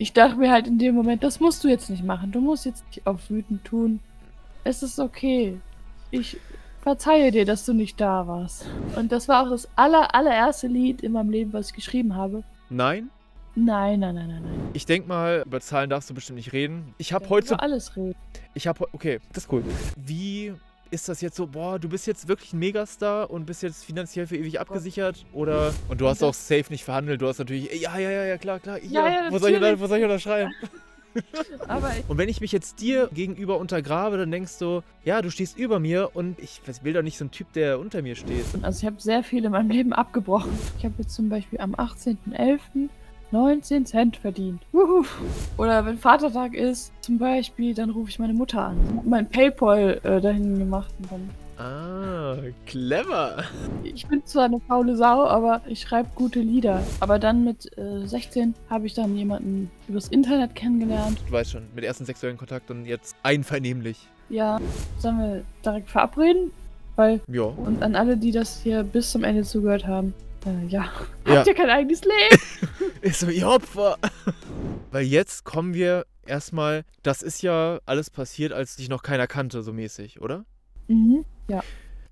ich dachte mir halt in dem Moment, das musst du jetzt nicht machen. Du musst jetzt nicht auf wütend tun. Es ist okay. Ich verzeihe dir, dass du nicht da warst. Und das war auch das aller, allererste Lied in meinem Leben, was ich geschrieben habe. Nein? Nein, nein, nein, nein, nein. Ich denke mal, über Zahlen darfst du bestimmt nicht reden. Ich habe heute. Über alles reden. Ich habe okay, das ist cool. Wie ist das jetzt so, boah, du bist jetzt wirklich ein Megastar und bist jetzt finanziell für ewig abgesichert? Oder. Und du hast auch safe nicht verhandelt, du hast natürlich, ja, ja, ja, ja, klar, klar, Ja, hier, ja, wo, soll ich, wo soll ich unterschreiben? Und wenn ich mich jetzt dir gegenüber untergrabe, dann denkst du, ja, du stehst über mir und ich will doch nicht so ein Typ, der unter mir steht. also ich habe sehr viel in meinem Leben abgebrochen. Ich habe jetzt zum Beispiel am 18.11. 19 Cent verdient. Wuhu. Oder wenn Vatertag ist, zum Beispiel, dann rufe ich meine Mutter an. Mein Paypal äh, dahin gemacht und dann Ah, clever. Ich bin zwar eine faule Sau, aber ich schreibe gute Lieder. Aber dann mit äh, 16 habe ich dann jemanden übers Internet kennengelernt. Du weißt schon, mit ersten sexuellen Kontakt und jetzt einvernehmlich. Ja, sollen wir direkt verabreden? Weil, Ja. und an alle, die das hier bis zum Ende zugehört haben, äh, ja, Ja. habt ihr kein eigenes Leben? Ist so, ihr Opfer. Weil jetzt kommen wir erstmal, das ist ja alles passiert, als dich noch keiner kannte, so mäßig, oder? mhm.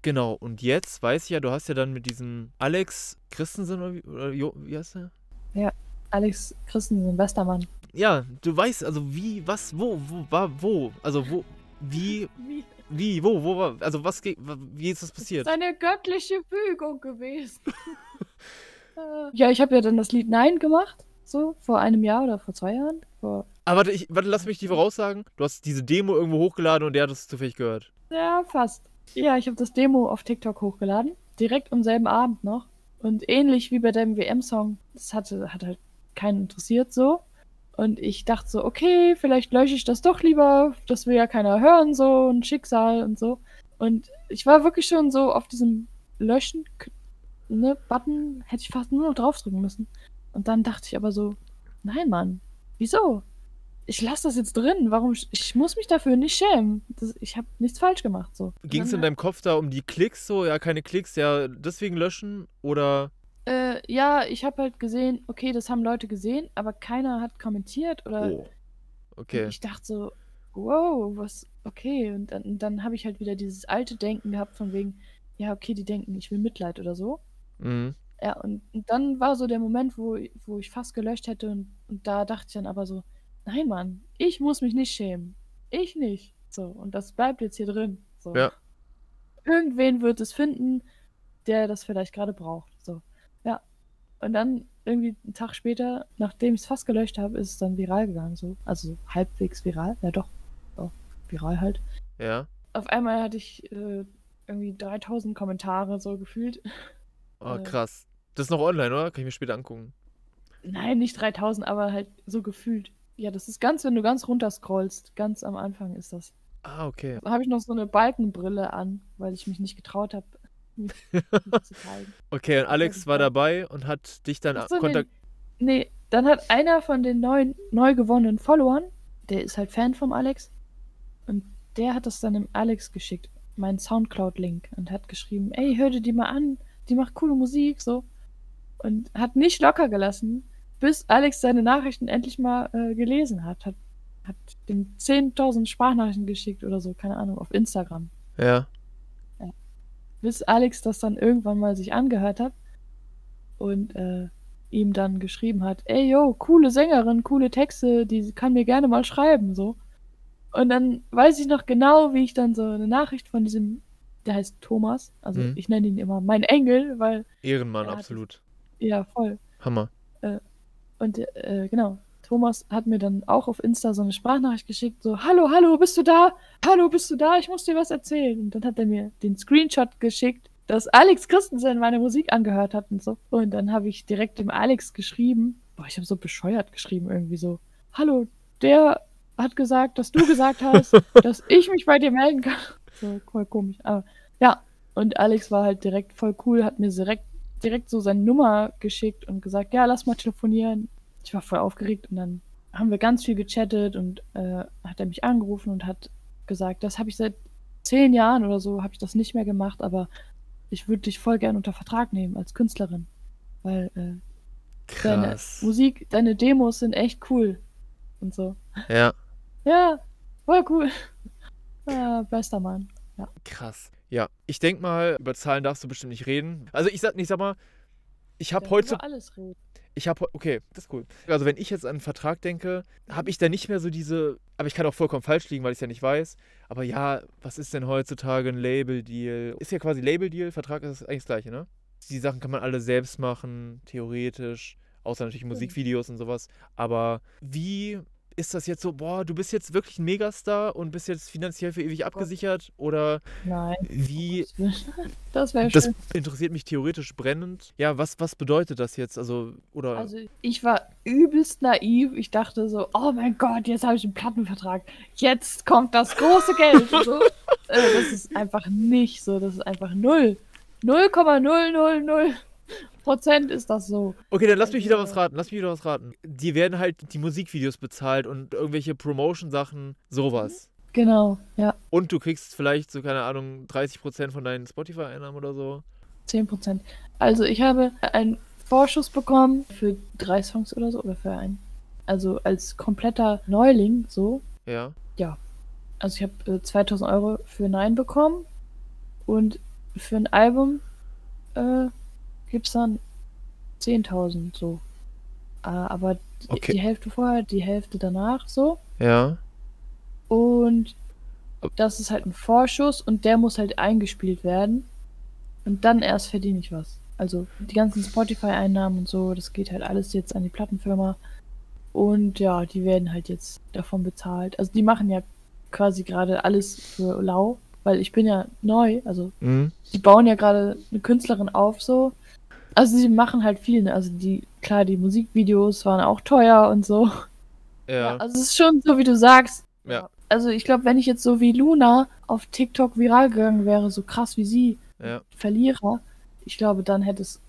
Genau, und jetzt weiß ich ja, du hast ja dann mit diesem Alex Christensen oder wie, oder wie heißt der? Alex Christensen, Westermann. Ja, du weißt, also wie, was, wo, wo, war, wo, also wo, wie, Wie? wie, wo, wo, war, also was, wie ist das passiert? Seine göttliche Fügung gewesen. Äh, ja, ich habe ja dann das Lied Nein gemacht. So, vor einem Jahr oder vor zwei Jahren. Vor, Aber warte, ich, warte, lass mich die voraussagen. Du hast diese Demo irgendwo hochgeladen und der hat es zufällig gehört. Ja, fast. Ja, ich habe das Demo auf TikTok hochgeladen. Direkt am selben Abend noch. Und ähnlich wie bei deinem WM-Song, das hatte, hat halt keinen interessiert so. Und ich dachte so, okay, vielleicht lösche ich das doch lieber. Das will ja keiner hören, so ein Schicksal und so. Und ich war wirklich schon so auf diesem Löschen, ne, Button, hätte ich fast nur noch draufdrücken müssen. Und dann dachte ich aber so, nein, Mann, wieso? Ich lasse das jetzt drin. Warum? Ich muss mich dafür nicht schämen. Das, ich habe nichts falsch gemacht. So. Ging es in Dann- deinem Kopf da um die Klicks so? Ja, keine Klicks, ja, deswegen löschen? Oder. Äh, ja, ich habe halt gesehen, okay, das haben Leute gesehen, aber keiner hat kommentiert oder Oh. Okay. ich dachte so, wow, was, okay. Und dann, dann habe ich halt wieder dieses alte Denken gehabt von wegen, ja, okay, die denken, ich will Mitleid oder so. Mhm. Ja, und, und dann war so der Moment, wo, wo ich fast gelöscht hätte und, und da dachte ich dann aber so, nein, Mann, ich muss mich nicht schämen. Ich nicht. So, und das bleibt jetzt hier drin. So. Ja. Irgendwen wird es finden, der das vielleicht gerade braucht. So. Ja. Und dann irgendwie einen Tag später, nachdem ich es fast gelöscht habe, ist es dann viral gegangen. So. Also so halbwegs viral. Ja doch. Doch, viral halt. Ja. Auf einmal hatte ich äh, irgendwie 3000 Kommentare so gefühlt. Oh, krass. Das ist noch online, oder? Kann ich mir später angucken. Nein, nicht 3000, aber halt so gefühlt. Ja, das ist ganz, wenn du ganz runter scrollst. Ganz am Anfang ist das. Ah, okay. Da habe ich noch so eine Balkenbrille an, weil ich mich nicht getraut habe. Okay, und Alex ist war dabei und hat dich dann so, kontakt. Nee, dann hat einer von den neuen, neu gewonnenen Followern, der ist halt Fan vom Alex, und der hat das dann dem Alex geschickt, meinen Soundcloud-Link, und hat geschrieben, ey, hör dir die mal an, die macht coole Musik, so. Und hat nicht locker gelassen, bis Alex seine Nachrichten endlich mal äh, gelesen hat. Hat, hat dem 10.000 Sprachnachrichten geschickt oder so, keine Ahnung, auf Instagram. Ja. bis Alex das dann irgendwann mal sich angehört hat und äh, ihm dann geschrieben hat, ey yo, coole Sängerin, coole Texte, die kann mir gerne mal schreiben, so. Und dann weiß ich noch genau, wie ich dann so eine Nachricht von diesem, der heißt Thomas, also Mhm. ich nenne ihn immer mein Engel, weil, Ehrenmann, absolut. ja, voll. Hammer. Und äh, genau, Thomas hat mir dann auch auf Insta so eine Sprachnachricht geschickt, so, hallo, hallo, bist du da? Hallo, bist du da? Ich muss dir was erzählen. Und dann hat er mir den Screenshot geschickt, dass Alex Christensen meine Musik angehört hat und so. Und dann habe ich direkt dem Alex geschrieben, boah, ich habe so bescheuert geschrieben irgendwie so, hallo, der hat gesagt, dass du gesagt hast, dass ich mich bei dir melden kann. So, voll komisch. Aber ja, und Alex war halt direkt voll cool, hat mir direkt direkt so seine Nummer geschickt und gesagt, ja, lass mal telefonieren. Ich war voll aufgeregt und dann haben wir ganz viel gechattet und äh, hat er mich angerufen und hat gesagt, das habe ich seit zehn Jahren oder so, habe ich das nicht mehr gemacht, aber ich würde dich voll gern unter Vertrag nehmen als Künstlerin, weil äh, deine. Musik, deine Demos sind echt cool und so. Ja. Ja, voll cool. Ah, bester Mann. Krass. Ja, ich denke mal, über Zahlen darfst du bestimmt nicht reden. Also ich sag, ich sag mal, ich habe heute, über alles reden. ich habe, okay, das ist cool. Also wenn ich jetzt an einen Vertrag denke, habe ich da nicht mehr so diese, aber ich kann auch vollkommen falsch liegen, weil ich es ja nicht weiß. Aber ja, was ist denn heutzutage ein Label-Deal? Ist ja quasi Label-Deal, Vertrag ist eigentlich das gleiche, ne? Die Sachen kann man alle selbst machen, theoretisch, außer natürlich Musikvideos und sowas. Aber wie ist das jetzt so, boah, du bist jetzt wirklich ein Megastar und bist jetzt finanziell für ewig abgesichert? Oder Nein. wie Das wäre Das schön. interessiert mich theoretisch brennend. Ja, was, was bedeutet das jetzt? Also, oder. Also ich war übelst naiv. Ich dachte so, oh mein Gott, jetzt habe ich einen Plattenvertrag. Jetzt kommt das große Geld. so. äh, das ist einfach nicht so. Das ist einfach null. 0,000 Prozent ist das so. okay, dann lass mich wieder was raten. Lass mich wieder was raten. Die werden halt die Musikvideos bezahlt und irgendwelche Promotion-Sachen, sowas. Genau, ja, Und du kriegst vielleicht so, keine Ahnung, 30% von deinen Spotify-Einnahmen oder so. 10 Prozent. Also ich habe einen Vorschuss bekommen für drei Songs oder so oder für einen. Also als kompletter Neuling so. Ja. Also ich habe äh, 2000 Euro für Nein bekommen und für ein Album äh, gibt's dann 10.000 so. Äh, aber die, Okay. die Hälfte vorher, die Hälfte danach so. Ja. Und das ist halt ein Vorschuss und der muss halt eingespielt werden. Und dann erst verdiene ich was. Also die ganzen Spotify-Einnahmen und so, das geht halt alles jetzt an die Plattenfirma. Und ja, die werden halt jetzt davon bezahlt. Also die machen ja quasi gerade alles für lau, weil ich bin ja neu. Also Mhm. die bauen ja gerade eine Künstlerin auf so. Also sie machen halt viel, ne? Also die, klar, die Musikvideos waren auch teuer und so. Ja. Also es ist schon so, wie du sagst. Ja. Also ich glaube, wenn ich jetzt so wie Luna auf TikTok viral gegangen wäre, so krass wie sie, Ja. Verlierer, ich glaube, dann hätte es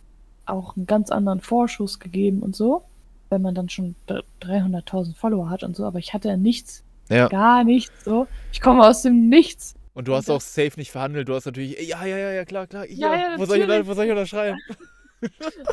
auch einen ganz anderen Vorschuss gegeben und so, wenn man dann schon dr- 300.000 Follower hat und so. Aber ich hatte ja nichts, Ja. gar nichts so. Ich komme aus dem Nichts. Und du hast auch safe nicht verhandelt. Du hast natürlich, ja, ja, ja, ja, klar, klar. Hier, Ja, ja, wo, soll ich, wo soll ich unterschreiben?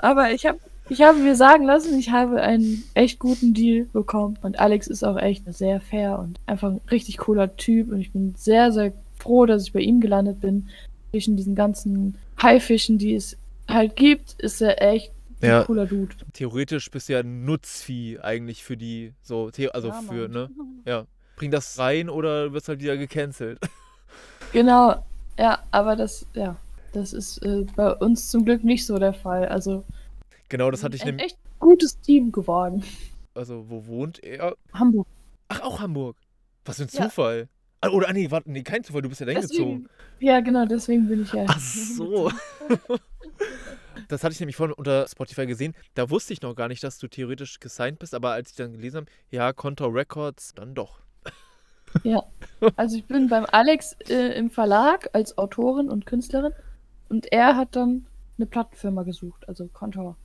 Aber ich habe ich habe mir sagen lassen, ich habe einen echt guten Deal bekommen. Und Alex ist auch echt sehr fair und einfach ein richtig cooler Typ. Und ich bin sehr, sehr froh, dass ich bei ihm gelandet bin. Zwischen diesen ganzen Haifischen, die es halt gibt, ist er echt ein Ja. cooler Dude. Theoretisch bist du ja ein Nutzvieh eigentlich für die, so, the- also Ja, für, ne? Ja. Bring das rein oder du wirst halt wieder gecancelt. Genau, ja, aber das, ja, das ist äh, bei uns zum Glück nicht so der Fall. Also, Genau, das hatte ich nämlich. echt gutes Team geworden. Also, wo wohnt er? Hamburg. Ach, auch Hamburg. Was für ein Ja. Zufall. Ah, Oder, ah, nee, warte, nee, kein Zufall, du bist ja dahin gezogen. Deswegen, ja, genau, deswegen bin ich ja. Ach so. Das hatte ich nämlich vorhin unter Spotify gesehen. Da wusste ich noch gar nicht, dass du theoretisch gesigned bist, aber als ich dann gelesen habe, ja, Contour Records, dann doch. Also ich bin beim Alex äh, im Verlag als Autorin und Künstlerin und er hat dann eine Plattenfirma gesucht, also Kontor.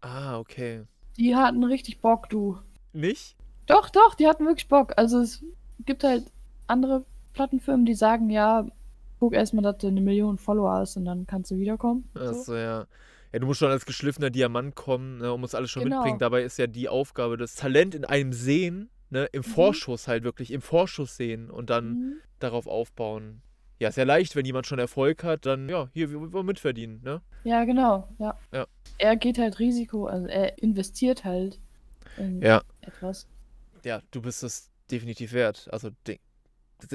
Ah, okay. Die hatten richtig Bock, du. Nicht? Doch, doch, die hatten wirklich Bock. Also es gibt halt andere Plattenfirmen, die sagen, ja, guck erstmal, dass du eine Million Follower hast und dann kannst du wiederkommen. So. Achso, ja. Ja, du musst schon als geschliffener Diamant kommen ne, und musst alles schon Genau. mitbringen. Dabei ist ja die Aufgabe, das Talent in einem sehen, ne, im Mhm. Vorschuss halt wirklich, im Vorschuss sehen und dann Mhm. darauf aufbauen. Ja, ist ja leicht, wenn jemand schon Erfolg hat, dann, ja, hier, wir wollen mitverdienen, ne? Ja, genau, ja. Ja. Er geht halt Risiko, also er investiert halt in Ja. etwas. Ja, du bist es definitiv wert. Also, das,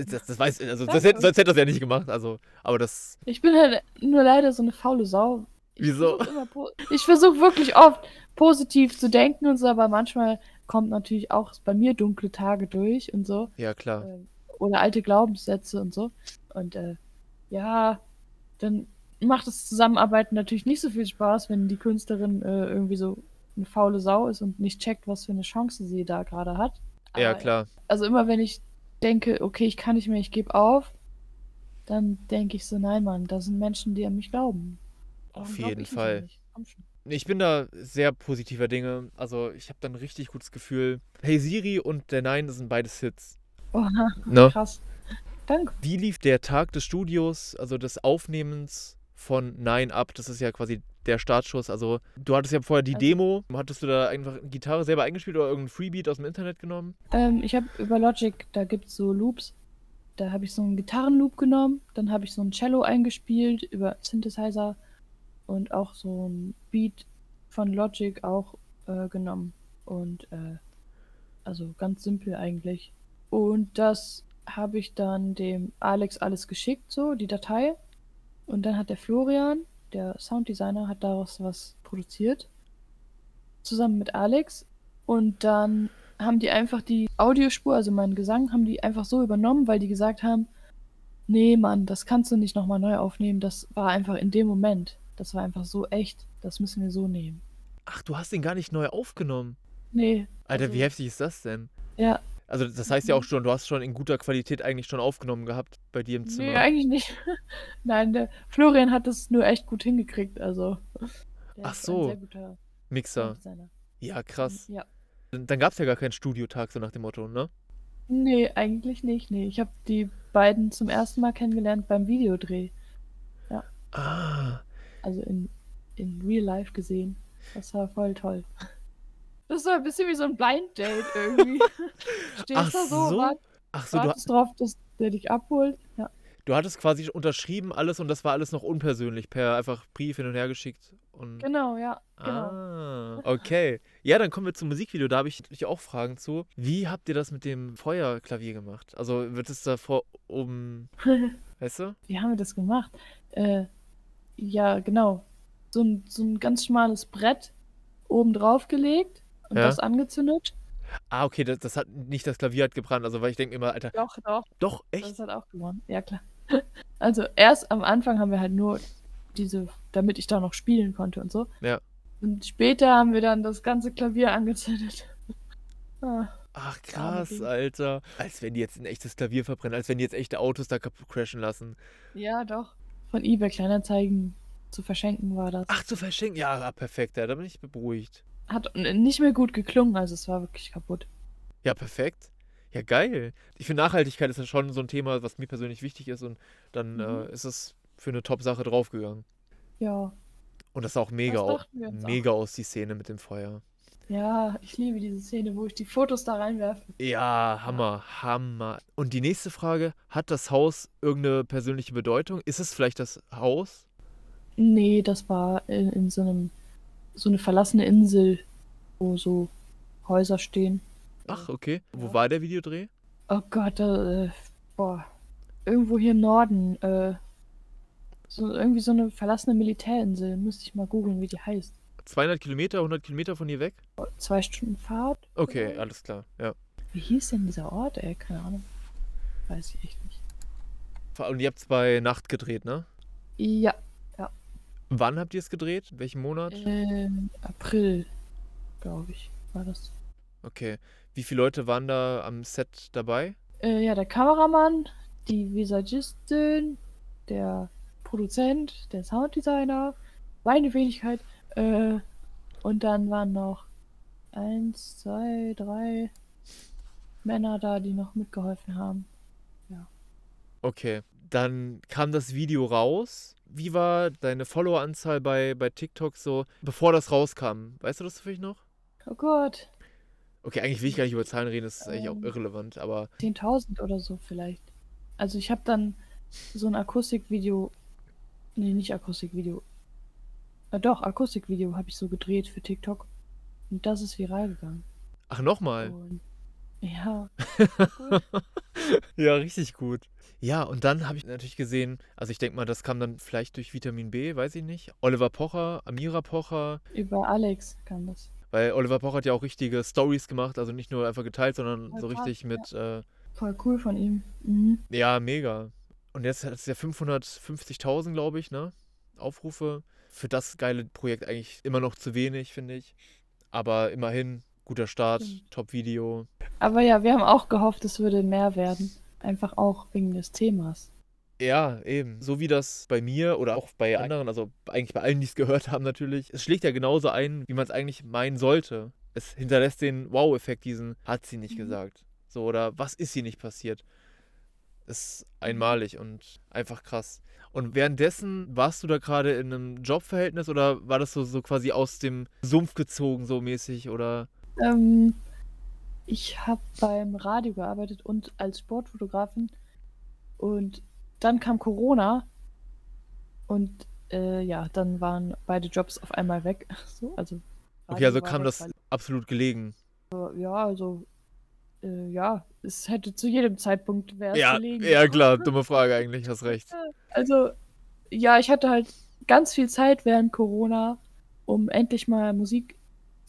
das, das weiß, also, das hätte, sonst hätte das ja nicht gemacht, also, aber das, Ich bin halt nur leider so eine faule Sau. Ich Wieso? versuch Ich versuche wirklich oft positiv zu denken und so, aber manchmal kommt natürlich auch bei mir dunkle Tage durch und so. ja, klar. Ähm, Oder alte Glaubenssätze und so. Und äh, ja, dann macht das Zusammenarbeiten natürlich nicht so viel Spaß, wenn die Künstlerin äh, irgendwie so eine faule Sau ist und nicht checkt, was für eine Chance sie da gerade hat. Ja, Aber- klar. Also immer wenn ich denke, okay, ich kann nicht mehr, ich gebe auf, dann denke ich so, nein, Mann, da sind Menschen, die an mich glauben. Warum Auf glaub jeden Fall. Ich bin da sehr positiver Dinge. Also, ich habe dann richtig gutes Gefühl. Hey Siri und der Nein, das sind beides Hits. Oha, Ne? krass. Danke. Wie lief der Tag des Studios, also des Aufnehmens von Nein ab? Das ist ja quasi der Startschuss? Also, du hattest ja vorher die Also- Demo. Hattest du da einfach eine Gitarre selber eingespielt oder irgendein Freebeat aus dem Internet genommen? Ähm, ich habe über Logic, da gibt's so Loops. Da habe ich so einen Gitarrenloop genommen, dann habe ich so ein Cello eingespielt über Synthesizer und auch so ein Beat von Logic auch äh, genommen. Und äh, also ganz simpel eigentlich. Und das habe ich dann dem Alex alles geschickt, so die Datei. Und dann hat der Florian, der Sounddesigner, hat daraus was produziert. Zusammen mit Alex. Und dann haben die einfach die Audiospur, also meinen Gesang, haben die einfach so übernommen, weil die gesagt haben, nee, Mann, das kannst du nicht nochmal neu aufnehmen. Das war einfach in dem Moment. Das war einfach so echt. Das müssen wir so nehmen. Ach, du hast den gar nicht neu aufgenommen. Nee. Alter, also, wie heftig ist das denn? Ja, Also, das heißt ja auch schon, du hast schon in guter Qualität eigentlich schon aufgenommen gehabt bei dir im nee, Zimmer. eigentlich nicht. Nein, der Florian hat das nur echt gut hingekriegt. Also, Ach so. ein sehr guter Mixer. Sounddesigner. Ja, krass. Ja. Dann, dann gab es ja gar keinen Studiotag, so nach dem Motto, ne? Nee, eigentlich nicht. Nee, ich habe die beiden zum ersten Mal kennengelernt beim Videodreh. Ah, Also in, in Real Life gesehen. Das war voll toll. Das war ein bisschen wie so ein Blind Date irgendwie. Stehst Ach da so, so? wart, ach so, du, wartest drauf, dass der dich abholt. Ja. du hattest quasi unterschrieben alles und das war alles noch unpersönlich, per einfach Brief hin und her geschickt. Und Genau, ja. Genau. Ah, okay. Ja, dann kommen wir zum Musikvideo. Da habe ich natürlich auch Fragen zu. Wie habt ihr das mit dem Feuerklavier gemacht? Also wird es da vor oben, weißt du? Wie haben wir das gemacht? Äh, ja, genau. So ein, so ein ganz schmales Brett oben drauf gelegt und Ja. das angezündet. Ah, okay, das, das hat nicht das Klavier hat gebrannt. Also weil ich denke immer, Alter, Doch, doch. doch, echt? Das hat auch gewonnen. Ja, klar. Also erst am Anfang haben wir halt nur diese, damit ich da noch spielen konnte und so. Ja. Und später haben wir dann das ganze Klavier angezündet. Ah, Ach krass. Alter. Als wenn die jetzt ein echtes Klavier verbrennen, als wenn die jetzt echte Autos da kaputt crashen lassen. ja, doch. Von eBay Kleinanzeigen zu verschenken war das. Ach, zu verschenken. Ja, ah, perfekt. Ja, da bin ich beruhigt. Hat nicht mehr gut geklungen, also es war wirklich kaputt. Ja, perfekt. Ja, geil. Ich finde, Nachhaltigkeit ist ja schon so ein Thema, was mir persönlich wichtig ist und dann Mhm. äh, ist es für eine Top-Sache draufgegangen. Ja. Und das sah auch mega, auch. mega aus, die Szene mit dem Feuer. Ja, ich liebe diese Szene, wo ich die Fotos da reinwerfe. Ja, Hammer, Hammer. Und die nächste Frage, hat das Haus irgendeine persönliche Bedeutung? Ist es vielleicht das Haus? Nee, das war in, in so einem, so eine verlassene Insel, wo so Häuser stehen. Ach, okay. Wo Ja. war der Videodreh? Oh Gott, da, äh, boah. Irgendwo hier im Norden, äh, so, irgendwie so eine verlassene Militärinsel. Müsste ich mal googeln, wie die heißt. 200 Kilometer, 100 Kilometer von hier weg? Zwei Stunden Fahrt? Okay, vielleicht? alles klar, ja. Wie hieß denn dieser Ort, ey? Keine Ahnung. Weiß ich echt nicht. Und ihr habt es bei Nacht gedreht, ne? Ja, Wann habt ihr es gedreht? Welchen Monat? äh, April, glaube ich, war das. Okay. Wie viele Leute waren da am Set dabei? Äh, ja, der Kameramann, die Visagistin, der Produzent, der Sounddesigner, meine Wenigkeit, äh, und dann waren noch eins, zwei, drei Männer da, die noch mitgeholfen haben. Okay. Dann kam das Video raus. Wie war deine Followeranzahl bei, bei TikTok so, bevor das rauskam? Weißt du das vielleicht noch? Oh Gott, Okay, eigentlich will ich gar nicht über Zahlen reden, das ist eigentlich auch Ähm. irrelevant, aber 10.000 oder so vielleicht. Also ich habe dann so ein Akustikvideo, nee, nicht Akustikvideo, äh, doch, Akustikvideo habe ich so gedreht für TikTok und das ist viral gegangen. ach, nochmal. Und ja, Ja, richtig gut. Ja, und dann habe ich natürlich gesehen, also ich denke mal, das kam dann vielleicht durch Vitamin B, weiß ich nicht. Oliver Pocher, Amira Pocher, über Alex kam das. weil Oliver Pocher hat ja auch richtige Stories gemacht, also nicht nur einfach geteilt, sondern Voll so krass, richtig mit, äh, Voll cool von ihm. Mhm. ja, mega. Und jetzt hat es ja 550.000, glaube ich, ne? Aufrufe. Für das geile Projekt eigentlich immer noch zu wenig, finde ich. Aber immerhin, guter Start, Stimmt. Top-Video. Aber ja, wir haben auch gehofft, es würde mehr werden. Einfach auch wegen des Themas. Ja, eben. So wie das bei mir oder auch bei anderen, also eigentlich bei allen, die es gehört haben natürlich. Es schlägt ja genauso ein, wie man es eigentlich meinen sollte. Es hinterlässt den Wow-Effekt, diesen hat sie nicht Mhm. gesagt. So, oder was ist sie nicht passiert? Ist einmalig und einfach krass. Und währenddessen warst du da gerade in einem Jobverhältnis oder war das so, so quasi aus dem Sumpf gezogen, so mäßig? Oder? Ähm, ich habe beim Radio gearbeitet und als Sportfotografin. Und dann kam Corona. Und äh, ja, dann waren beide Jobs auf einmal weg. So, also Okay, also kam das weil- absolut gelegen. ja, also äh, ja, es hätte zu jedem Zeitpunkt wäre Ja, gelegen. ja klar, dumme Frage eigentlich, hast recht. Also, ja, ich hatte halt ganz viel Zeit während Corona, um endlich mal Musik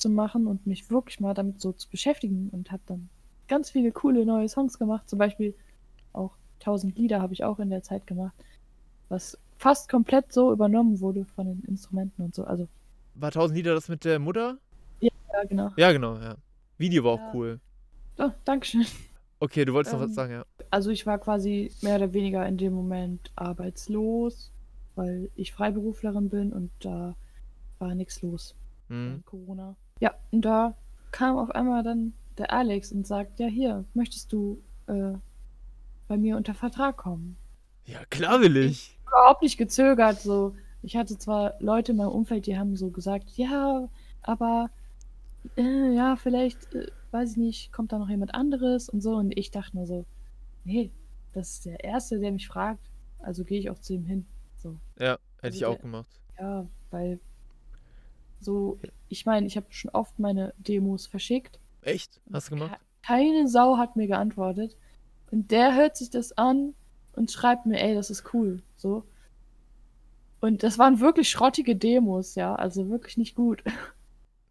zu machen und mich wirklich mal damit so zu beschäftigen und habe dann ganz viele coole neue Songs gemacht. Zum Beispiel auch 1000 Lieder habe ich auch in der Zeit gemacht, was fast komplett so übernommen wurde von den Instrumenten und so. Also, War 1000 Lieder das mit der Mutter? ja, genau. Ja, genau, ja. Video war auch Ja. cool. Oh, Dankeschön. Okay, du wolltest noch was Ähm, sagen, ja. Also ich war quasi mehr oder weniger in dem Moment arbeitslos, weil ich Freiberuflerin bin und da war nichts los Mhm. Corona. Ja, und da kam auf einmal dann der Alex und sagt, ja hier, möchtest du äh, bei mir unter Vertrag kommen? Ja, klar will ich. Überhaupt nicht gezögert, so. Ich hatte zwar Leute in meinem Umfeld, die haben so gesagt, ja, aber äh, ja, vielleicht, äh, weiß ich nicht, kommt da noch jemand anderes und so. Und ich dachte nur so, nee, das ist der Erste, der mich fragt, also gehe ich auch zu ihm hin. So. Ja, hätte Also ich auch der- gemacht. Ja, weil so, ich meine, ich habe schon oft meine Demos verschickt. Echt? Hast du gemacht? Ke- Keine Sau hat mir geantwortet. Und der hört sich das an und schreibt mir, ey, das ist cool. So. Und das waren wirklich schrottige Demos, ja. Also wirklich nicht gut.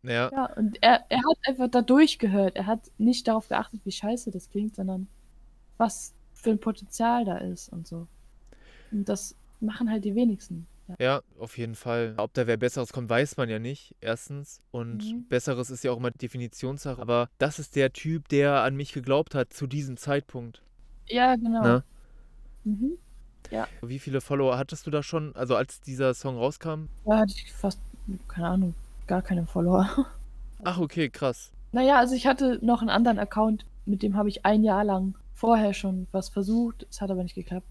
Ja. Ja, und er, er hat einfach da durchgehört. Er hat nicht darauf geachtet, wie scheiße das klingt, sondern was für ein Potenzial da ist und so. Und das machen halt die wenigsten. Ja. Ja, auf jeden Fall. Ob da wer Besseres kommt, weiß man ja nicht, erstens. Und Mhm. Besseres ist ja auch immer Definitionssache. Aber das ist der Typ, der an mich geglaubt hat zu diesem Zeitpunkt. Ja, genau. Ne? Mhm. Wie viele Follower hattest du da schon, also als dieser Song rauskam? Da hatte ich fast, keine Ahnung, gar keine Follower. Ach, okay, krass. Naja, also ich hatte noch einen anderen Account, mit dem habe ich ein Jahr lang vorher schon was versucht. Es hat aber nicht geklappt.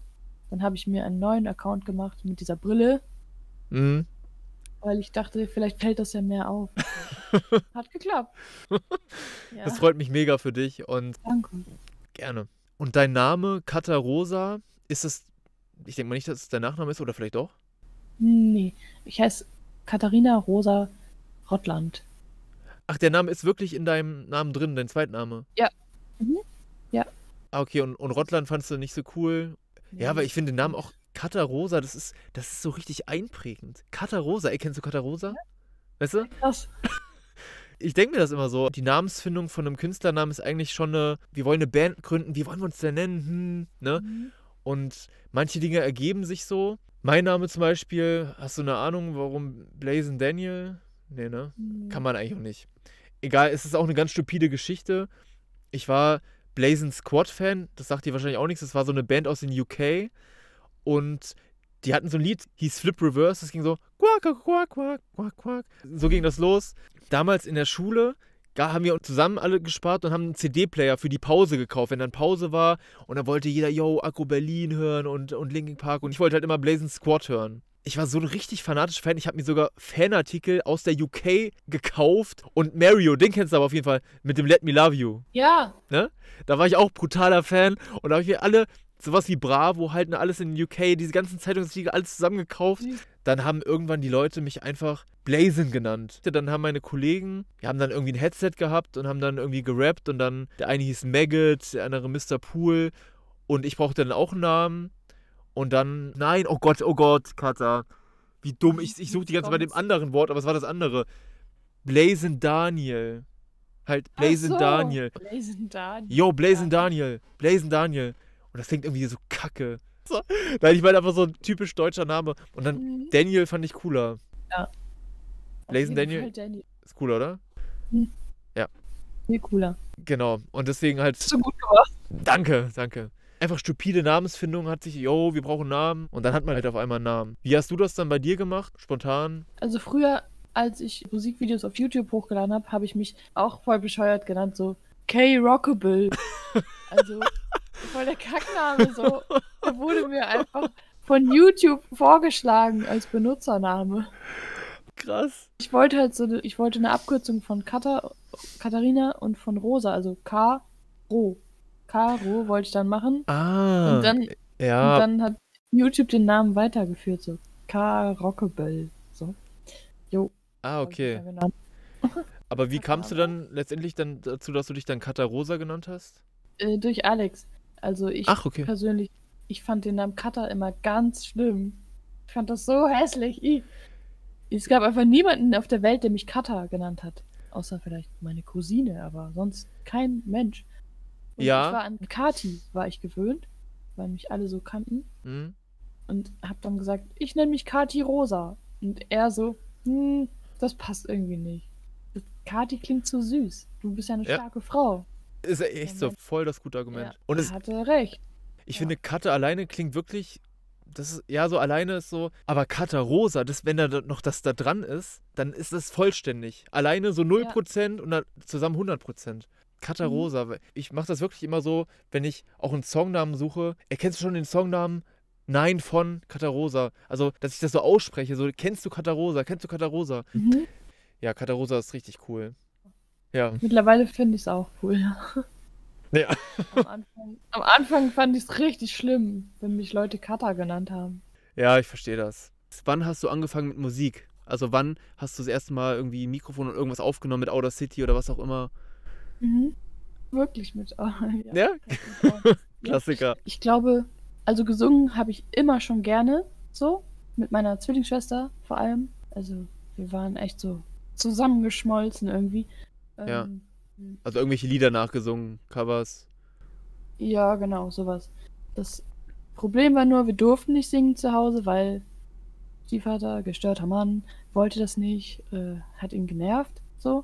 Dann habe ich mir einen neuen Account gemacht mit dieser Brille, Mhm. weil ich dachte, vielleicht fällt das ja mehr auf. Hat geklappt. Ja, Das freut mich mega für dich und danke. gerne. Und dein Name, Kata Rosa, ist es, ich denke mal nicht, dass es dein Nachname ist oder vielleicht doch? Nee, ich heiße Katharina Rosa Rottland. Ach, der Name ist wirklich in deinem Namen drin, dein Zweitname? Ja. Mhm. Ja. Ah, okay, und, und Rottland fandst du nicht so cool? Ja, aber ich finde den Namen auch Kata Rosa, das ist, das ist so richtig einprägend. Kata Rosa, ey, kennst du Kata Rosa? Weißt du? Krass. Ich denke mir das immer so. Die Namensfindung von einem Künstlernamen ist eigentlich schon eine, wir wollen eine Band gründen, wie wollen wir uns denn nennen? Hm, ne? Mhm. Und manche Dinge ergeben sich so. Mein Name zum Beispiel, hast du eine Ahnung, warum Blazing Daniel? Nee, ne? Kann man eigentlich auch nicht. Egal, es ist auch eine ganz stupide Geschichte. Ich war Blazing Squad-Fan, das sagt dir wahrscheinlich auch nichts. Das war so eine Band aus den UK. Und die hatten so ein Lied, hieß Flip Reverse. Das ging so quack, quack, quack, quack, quack. So ging das los. Damals in der Schule haben wir zusammen alle gespart und haben einen CD-Player für die Pause gekauft, wenn dann Pause war. Und dann wollte jeder, yo, Akku Berlin hören und, und Linkin Park. Und ich wollte halt immer Blazing Squad hören. Ich war so ein richtig fanatischer Fan. Ich habe mir sogar Fanartikel aus der UK gekauft. Und Mario, den kennst du aber auf jeden Fall, mit dem Let Me Love You. Ja, Da war ich auch brutaler Fan. Und da habe ich mir alle, sowas wie Bravo, halt ne, alles in den UK, diese ganzen Zeitungsartikel, alles zusammengekauft. Dann haben irgendwann die Leute mich einfach Blazin genannt. Dann haben meine Kollegen, die haben dann irgendwie ein Headset gehabt und haben dann irgendwie gerappt. Und dann, der eine hieß Maggot, der andere Mr. Pool. Und ich brauchte dann auch einen Namen. Und dann, nein, oh Gott, oh Gott, Kata. Wie dumm. Ich, ich suche die ganze Zeit bei dem anderen Wort, aber es war das andere. Blazin Daniel. Halt, Blazin so. Daniel. Blazing Daniel. Yo, Blazin Ja. Daniel. Blazin Daniel. Und das klingt irgendwie so kacke. Nein, ich meine einfach so ein typisch deutscher Name. Und dann Mhm. Daniel fand ich cooler. Blazing jeden Daniel? Daniel. Ist cooler, oder? Viel cooler. Genau. Und deswegen halt. Hast du gut gemacht. Danke, danke. Einfach stupide Namensfindung hat sich, yo, wir brauchen Namen. Und dann hat man halt auf einmal einen Namen. Wie hast du das dann bei dir gemacht? Spontan? Also früher, als ich Musikvideos auf YouTube hochgeladen habe, habe ich mich auch voll bescheuert genannt, so K-Rockable. also voll der Kackname, so. Der wurde mir einfach von YouTube vorgeschlagen als Benutzername. Krass. Ich wollte halt so, eine- ich wollte eine Abkürzung von Kata, Katharina und von Rosa, also K. Ro. K-Ro wollte ich dann machen. Ah. Und dann, ja, und dann hat YouTube den Namen weitergeführt, so K. Rockebell. So. Jo. ah, okay. Aber wie kamst du dann letztendlich dann dazu, dass du dich dann Kata Rosa genannt hast? Äh, durch Alex. Also ich Ach, okay. persönlich, ich fand den Namen Kata immer ganz schlimm. Ich fand das so hässlich. I. Es gab einfach niemanden auf der Welt, der mich Kata genannt hat. Außer vielleicht meine Cousine, aber sonst kein Mensch. Und Ja. Ich war an Kati, war ich gewöhnt, weil mich alle so kannten. Hm? Und hab dann gesagt, ich nenne mich Kati Rosa. Und er so, hm, das passt irgendwie nicht. Das- Kati klingt zu süß. Du bist ja eine Ja. starke Frau. Ist ja echt so voll das gute Argument. Ja, Und er es, hatte recht. ich ja. finde, Kata alleine klingt wirklich. Das ist, ja, so alleine ist so. Aber Kata Rosa, das, wenn da noch das da dran ist, dann ist das vollständig. Alleine so 0% und dann zusammen 100%. Kata Mhm. Ich mache das wirklich immer so, wenn ich auch einen Songnamen suche. Erkennst du schon den Songnamen? Nein von Kata Rosa. Also, dass ich das so ausspreche. So, kennst du Kata Rosa? Kennst du Kata Rosa? Mhm. Ja, Kata Rosa ist richtig cool. Ja. Mittlerweile finde ich es auch cool. Ja. Am Anfang, am Anfang fand ich es richtig schlimm, wenn mich Leute Kata genannt haben. Ja, ich verstehe das. Wann hast du angefangen mit Musik? Also wann hast du das erste Mal irgendwie ein Mikrofon und irgendwas aufgenommen mit Outer City oder was auch immer? Mhm. Wirklich mit. Oh, Ja? Ohren. Klassiker. Ich glaube, also gesungen habe ich immer schon gerne, so. Mit meiner Zwillingsschwester vor allem. Also wir waren echt so zusammengeschmolzen irgendwie. Ja. Ähm, Also irgendwelche Lieder nachgesungen, Covers. Ja, genau, sowas. Das Problem war nur, wir durften nicht singen zu Hause, weil Stiefvater, gestörter Mann, wollte das nicht, äh, hat ihn genervt, so.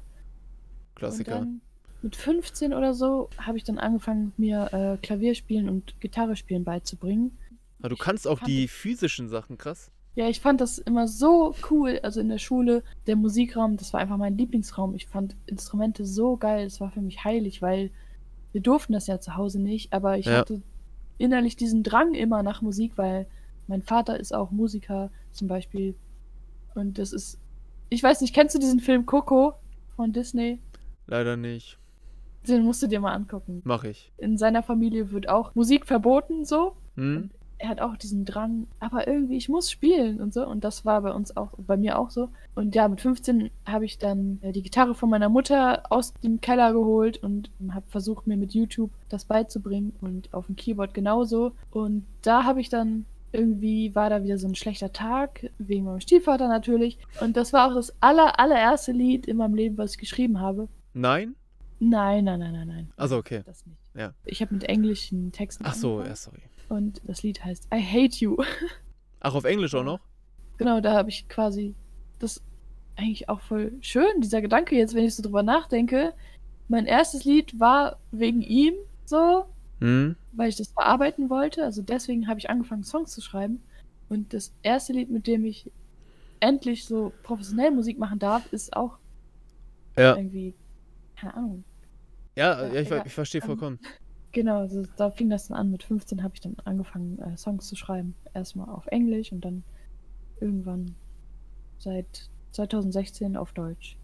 Klassiker. Und dann mit 15 oder so habe ich dann angefangen, mir äh, Klavierspielen und Gitarre spielen beizubringen. Aber du kannst auch die physischen Sachen, krass. Ja, ich fand das immer so cool. Also in der Schule, der Musikraum, das war einfach mein Lieblingsraum. Ich fand Instrumente so geil. Das war für mich heilig, weil wir durften das ja zu Hause nicht. Aber ich Ja. hatte innerlich diesen Drang immer nach Musik, weil mein Vater ist auch Musiker zum Beispiel. Und das ist, ich weiß nicht, kennst du diesen Film Coco von Disney? Leider nicht. Den musst du dir mal angucken. Mach ich. In seiner Familie wird auch Musik verboten, so. Hm? er hat auch diesen Drang, aber irgendwie, ich muss spielen und so. Und das war bei uns auch, bei mir auch so. Und ja, mit 15 habe ich dann äh, die Gitarre von meiner Mutter aus dem Keller geholt und habe versucht, mir mit YouTube das beizubringen und auf dem Keyboard genauso. Und da habe ich dann irgendwie, war da wieder so ein schlechter Tag, wegen meinem Stiefvater natürlich. Und das war auch das aller, allererste Lied in meinem Leben, was ich geschrieben habe. Nein? Nein, nein, nein, nein, nein. Also okay. Das nicht. Ja. Ich habe mit englischen Texten Ach so, angefangen ja, sorry. und das Lied heißt I Hate You. Ach, auf Englisch auch noch? Genau, da habe ich quasi das eigentlich auch voll schön, dieser Gedanke jetzt, wenn ich so drüber nachdenke. Mein erstes Lied war wegen ihm so, Hm? weil ich das verarbeiten wollte. Also deswegen habe ich angefangen, Songs zu schreiben. Und das erste Lied, mit dem ich endlich so professionell Musik machen darf, ist auch Ja. irgendwie, keine Ahnung. Ja, Ja, ja, ich, ich verstehe Ähm, vollkommen. Genau, also da fing das dann an. Mit 15 habe ich dann angefangen, äh, Songs zu schreiben. Erstmal auf Englisch und dann irgendwann seit 2016 auf Deutsch.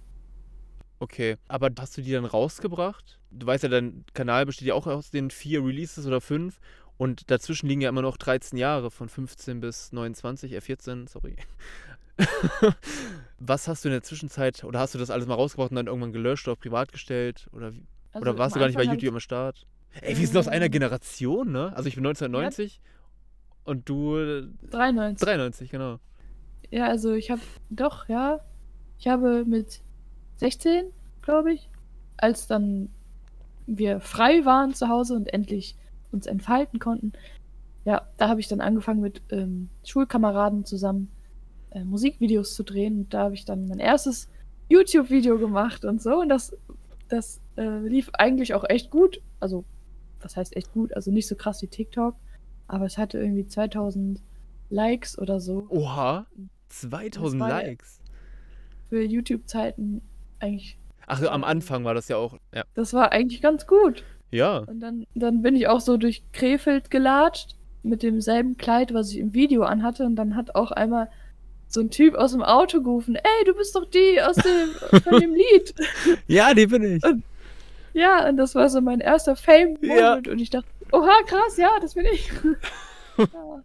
Okay. Aber hast du die dann rausgebracht? Du weißt ja, dein Kanal besteht ja auch aus den vier Releases oder fünf. Und dazwischen liegen ja immer noch 13 Jahre, von 15 bis 29, äh 14, sorry. Was hast du in der Zwischenzeit, oder hast du das alles mal rausgebracht und dann irgendwann gelöscht oder privat gestellt? Oder, wie- Also oder warst du gar nicht bei YouTube am Start? Ey, wir sind aus einer Ähm. Generation, ne? Also ich bin 1990 und du äh, Ich 93. 93, genau. Ja, also ich habe doch, ja. Ich habe mit 16, glaube ich, als dann wir frei waren zu Hause und endlich uns entfalten konnten, ja, da habe ich dann angefangen mit ähm, Schulkameraden zusammen äh, Musikvideos zu drehen. Und da habe ich dann mein erstes YouTube-Video gemacht und so. Und das, das äh, lief eigentlich auch echt gut. Also, was heißt echt gut? Also nicht so krass wie TikTok, aber es hatte irgendwie 2000 Likes oder so. Oha, 2000 war ja- Likes. Für YouTube-Zeiten eigentlich. Ach, am Anfang war das ja auch. Ja. Das war eigentlich ganz gut. Ja. Und dann, dann bin ich auch so durch Krefeld gelatscht mit demselben Kleid, was ich im Video anhatte. Und dann hat auch einmal so ein Typ aus dem Auto gerufen, ey, du bist doch die aus dem, von dem Lied. Ja, die bin ich. Und, ja, und das war so mein erster Fame-Moment. Ja. Und ich dachte, oha, krass, ja, das bin ich. ja.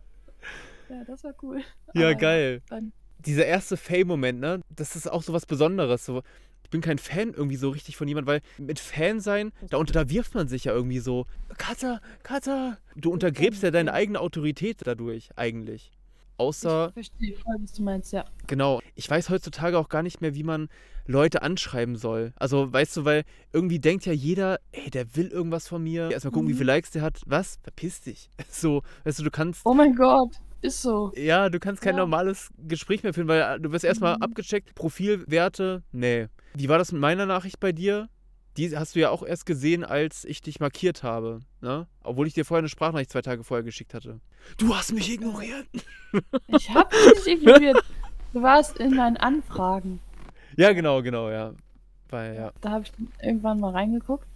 ja, das war cool. Ja, Aber geil. dann, Dieser erste Fame-Moment, ne? Das ist auch so was Besonderes. So, ich bin kein Fan irgendwie so richtig von jemandem, weil mit Fan sein, da unterwirft man sich ja irgendwie so. Kata, Kata. Du untergräbst ja deine eigene Autorität dadurch, eigentlich. Außer, ich verstehe voll, was du meinst, ja. genau, ich weiß heutzutage auch gar nicht mehr, wie man Leute anschreiben soll. Also, weißt du, weil irgendwie denkt ja jeder, ey, der will irgendwas von mir. Erstmal gucken, wie Mhm. viele Likes der hat. Was? Verpiss dich. So, weißt du, du kannst Oh mein Gott, ist so. ja, du kannst kein Ja. normales Gespräch mehr führen, weil äh, du wirst erstmal Mhm. abgecheckt, Profilwerte, nee. Wie war das mit meiner Nachricht bei dir? Die hast du ja auch erst gesehen, als ich dich markiert habe, ne? Obwohl ich dir vorher eine Sprachnachricht zwei Tage vorher geschickt hatte. Du hast mich ignoriert. Ich hab dich ignoriert. Du warst in meinen Anfragen. Ja, genau, genau, ja. Weil, ja. Da habe ich irgendwann mal reingeguckt.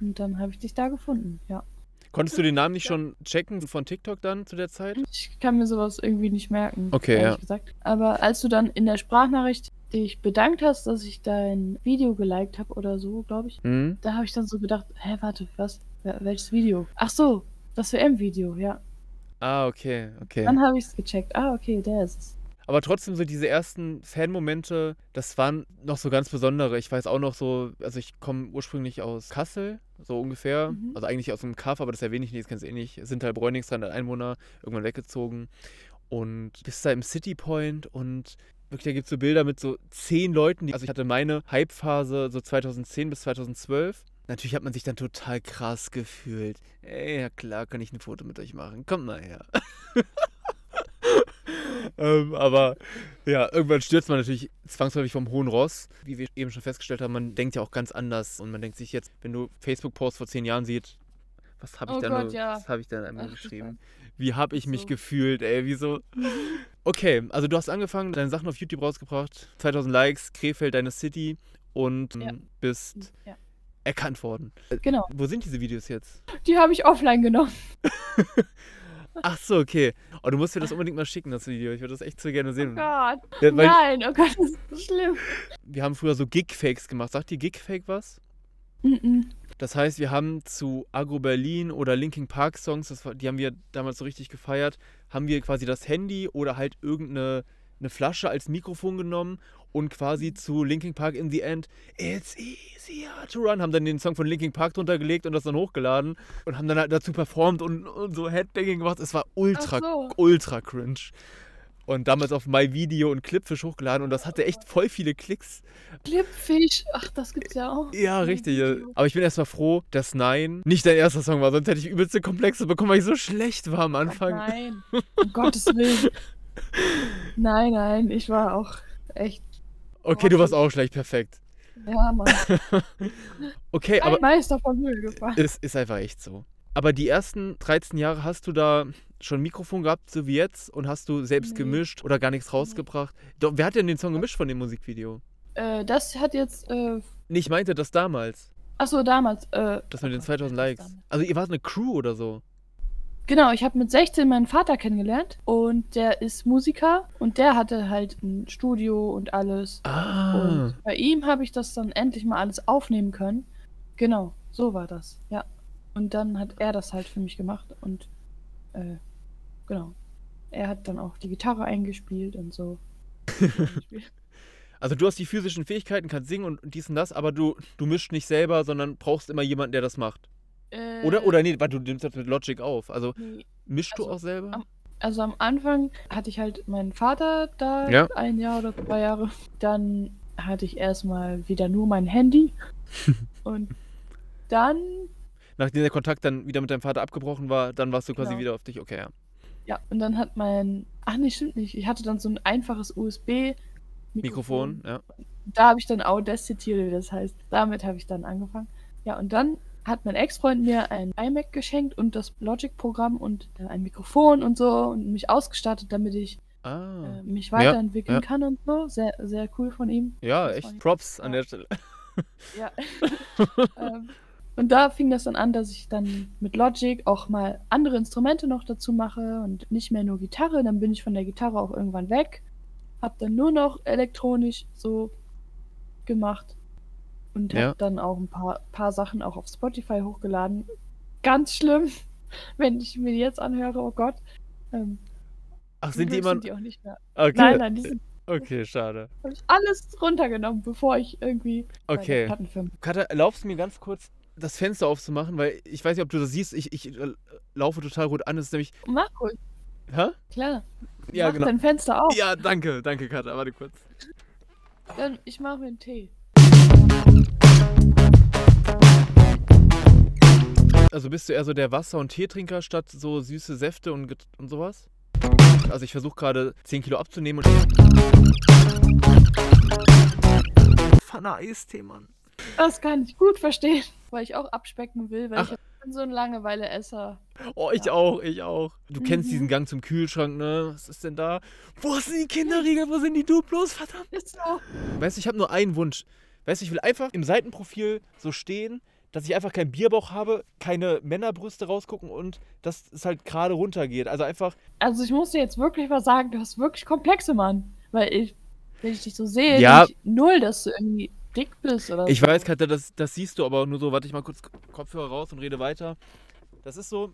Und dann habe ich dich da gefunden, ja. Konntest du den Namen nicht schon checken von TikTok dann zu der Zeit? Ich kann mir sowas irgendwie nicht merken. Okay, ja. gesagt. Aber als du dann in der Sprachnachricht dich bedankt hast, dass ich dein Video geliked habe oder so, glaube ich, Mhm. da habe ich dann so gedacht, hä, warte, was? Wel- Welches Video? Ach so, das WM-Video, ja. Ah, okay, okay. Dann habe ich es gecheckt. Ah, okay, der ist es. Aber trotzdem so diese ersten Fan-Momente, das waren noch so ganz besondere. Ich weiß auch noch so, also ich komme ursprünglich aus Kassel, so ungefähr. Mhm. Also eigentlich aus dem Kaff, aber das erwähne ich nicht, das kennst du eh nicht. Sind halt Bräunings, 300 Einwohner, irgendwann weggezogen. Und bist da im City Point und wirklich, da gibt es so Bilder mit so zehn Leuten. Die, also ich hatte meine Hype-Phase so 2010 bis 2012. Natürlich hat man sich dann total krass gefühlt. Ey, ja klar, kann ich ein Foto mit euch machen. Kommt mal her. ähm, aber ja, irgendwann stürzt man natürlich zwangsläufig vom hohen Ross. Wie wir eben schon festgestellt haben, man denkt ja auch ganz anders. Und man denkt sich jetzt, wenn du Facebook-Posts vor zehn Jahren siehst, was habe ich, Oh da Gott, nur- ja. was hab ich da einmal Ach, geschrieben? Wie habe ich mich So. gefühlt, ey? Wieso? Okay, also du hast angefangen, deine Sachen auf YouTube rausgebracht, 2000 Likes, Krefeld, deine City und Ja. bist Ja. Erkannt worden. Genau. Wo sind diese Videos jetzt? Die habe ich offline genommen. Ach so, okay. Oh, du musst mir das unbedingt mal schicken, das Video. Ich würde das echt so gerne Oh sehen. Gott. Ja, Nein, oh Gott, das ist so schlimm. wir haben früher so Gig-Fakes gemacht. Sagt dir Gig-Fake was? Mhm. Das heißt, wir haben zu Agro Berlin oder Linkin Park Songs, das war, die haben wir damals so richtig gefeiert, haben wir quasi das Handy oder halt irgendeine eine Flasche als Mikrofon genommen und quasi zu Linkin Park in the End It's easier to run, haben dann den Song von Linkin Park drunter gelegt und das dann hochgeladen und haben dann halt dazu performt und, und so Headbanging gemacht. Es war ultra, so. ultra cringe. Und damals auf MyVideo und Clipfish hochgeladen und das hatte echt voll viele Klicks. Clipfish. Ach, das gibt's ja auch. Ja, richtig. Video. Aber ich bin erstmal froh, dass Nein nicht dein erster Song war, sonst hätte ich übelste Komplexe bekommen, weil ich so schlecht war am Anfang. Nein. Um Gottes Willen. Nein, nein, ich war auch echt. Okay, du warst auch schlecht, perfekt. Ja, Mann. Okay, Ein aber Meister von Müll gefallen. es ist einfach echt so. Aber die ersten 13 Jahre hast du da schon ein Mikrofon gehabt, so wie jetzt, und hast du selbst Nee. gemischt oder gar nichts rausgebracht? Doch, wer hat denn den Song gemischt von dem Musikvideo? Äh, das hat jetzt. Äh, Nee, ich meinte das damals. achso, damals. Äh, Das mit den oh Gott, 2000 das Likes. Also ihr wart eine Crew oder so. Genau, ich habe mit 16 meinen Vater kennengelernt und der ist Musiker und der hatte halt ein Studio und alles. Ah. Und bei ihm habe ich das dann endlich mal alles aufnehmen können. Genau, so war das, ja. Und dann hat er das halt für mich gemacht und äh, genau. Er hat dann auch die Gitarre eingespielt und so. Also du hast die physischen Fähigkeiten, kannst singen und dies und das, aber du, du mischst nicht selber, sondern brauchst immer jemanden, der das macht. Äh, Oder, oder nee, weil du nimmst das mit Logic auf. Also nee. mischst du Also, auch selber? am- Also am Anfang hatte ich halt meinen Vater da Ja. ein Jahr oder zwei Jahre. Dann hatte ich erstmal wieder nur mein Handy. und dann, Nachdem der Kontakt dann wieder mit deinem Vater abgebrochen war, dann warst du quasi Genau. wieder auf dich. Okay, ja. ja, und dann hat mein. Ach nee, stimmt nicht. Ich hatte dann so ein einfaches USB. Mikrofon, ja. Da habe ich dann Audacity, oder wie das heißt. Damit habe ich dann angefangen. Ja, und dann hat mein Ex-Freund mir ein iMac geschenkt und das Logic-Programm und ein Mikrofon und so und mich ausgestattet, damit ich Ah. äh, mich Ja, weiterentwickeln ja. kann und so. Sehr, sehr cool von ihm. ja, das echt Props an ja. der Stelle. Ja. ähm, Und da fing das dann an, dass ich dann mit Logic auch mal andere Instrumente noch dazu mache und nicht mehr nur Gitarre. Dann bin ich von der Gitarre auch irgendwann weg. Hab dann nur noch elektronisch so gemacht. Und Ja. hab dann auch ein paar, paar Sachen auch auf Spotify hochgeladen. Ganz schlimm, wenn ich mir die jetzt anhöre, oh Gott. Ähm, Ach, sind die immer. sind die auch nicht mehr. Okay. Nein, nein, die sind Okay, schade. hab ich alles runtergenommen, bevor ich irgendwie Okay. Katha, erlaubst du mir ganz kurz das Fenster aufzumachen? Weil ich weiß nicht, ob du das siehst. Ich, ich äh, laufe total rot an. Es ist nämlich. Mach ruhig, Hä? klar. Ja, mach genau. dein Fenster auf. Ja, danke, danke, Katha. Warte kurz. Dann, ich mache mir einen Tee. Also bist du eher so der Wasser- und Teetrinker statt so süße Säfte und, und sowas? Also ich versuche gerade 10 Kilo abzunehmen und... Pfanne Eistee, Mann. Das kann ich gut verstehen, weil ich auch abspecken will, weil Ach. ich bin so ein Langeweile-Esser. Oh, ich Ja. auch, ich auch. Du kennst Mhm. diesen Gang zum Kühlschrank, ne? Was ist denn da? Wo sind die Kinderriegel? Wo sind die Duplos? Verdammt. Ist so. Weißt du, ich habe nur einen Wunsch. Weißt du, ich will einfach im Seitenprofil so stehen, dass ich einfach keinen Bierbauch habe, keine Männerbrüste rausgucken und dass es halt gerade runtergeht. Also einfach, Also ich muss dir jetzt wirklich mal sagen, du hast wirklich Komplexe, Mann. Weil ich, wenn ich dich so sehe, Ja. ich null, dass du irgendwie dick bist oder ich so. weiß, Katja, das, das siehst du aber nur so. Warte ich mal kurz Kopfhörer raus und rede weiter. Das ist so,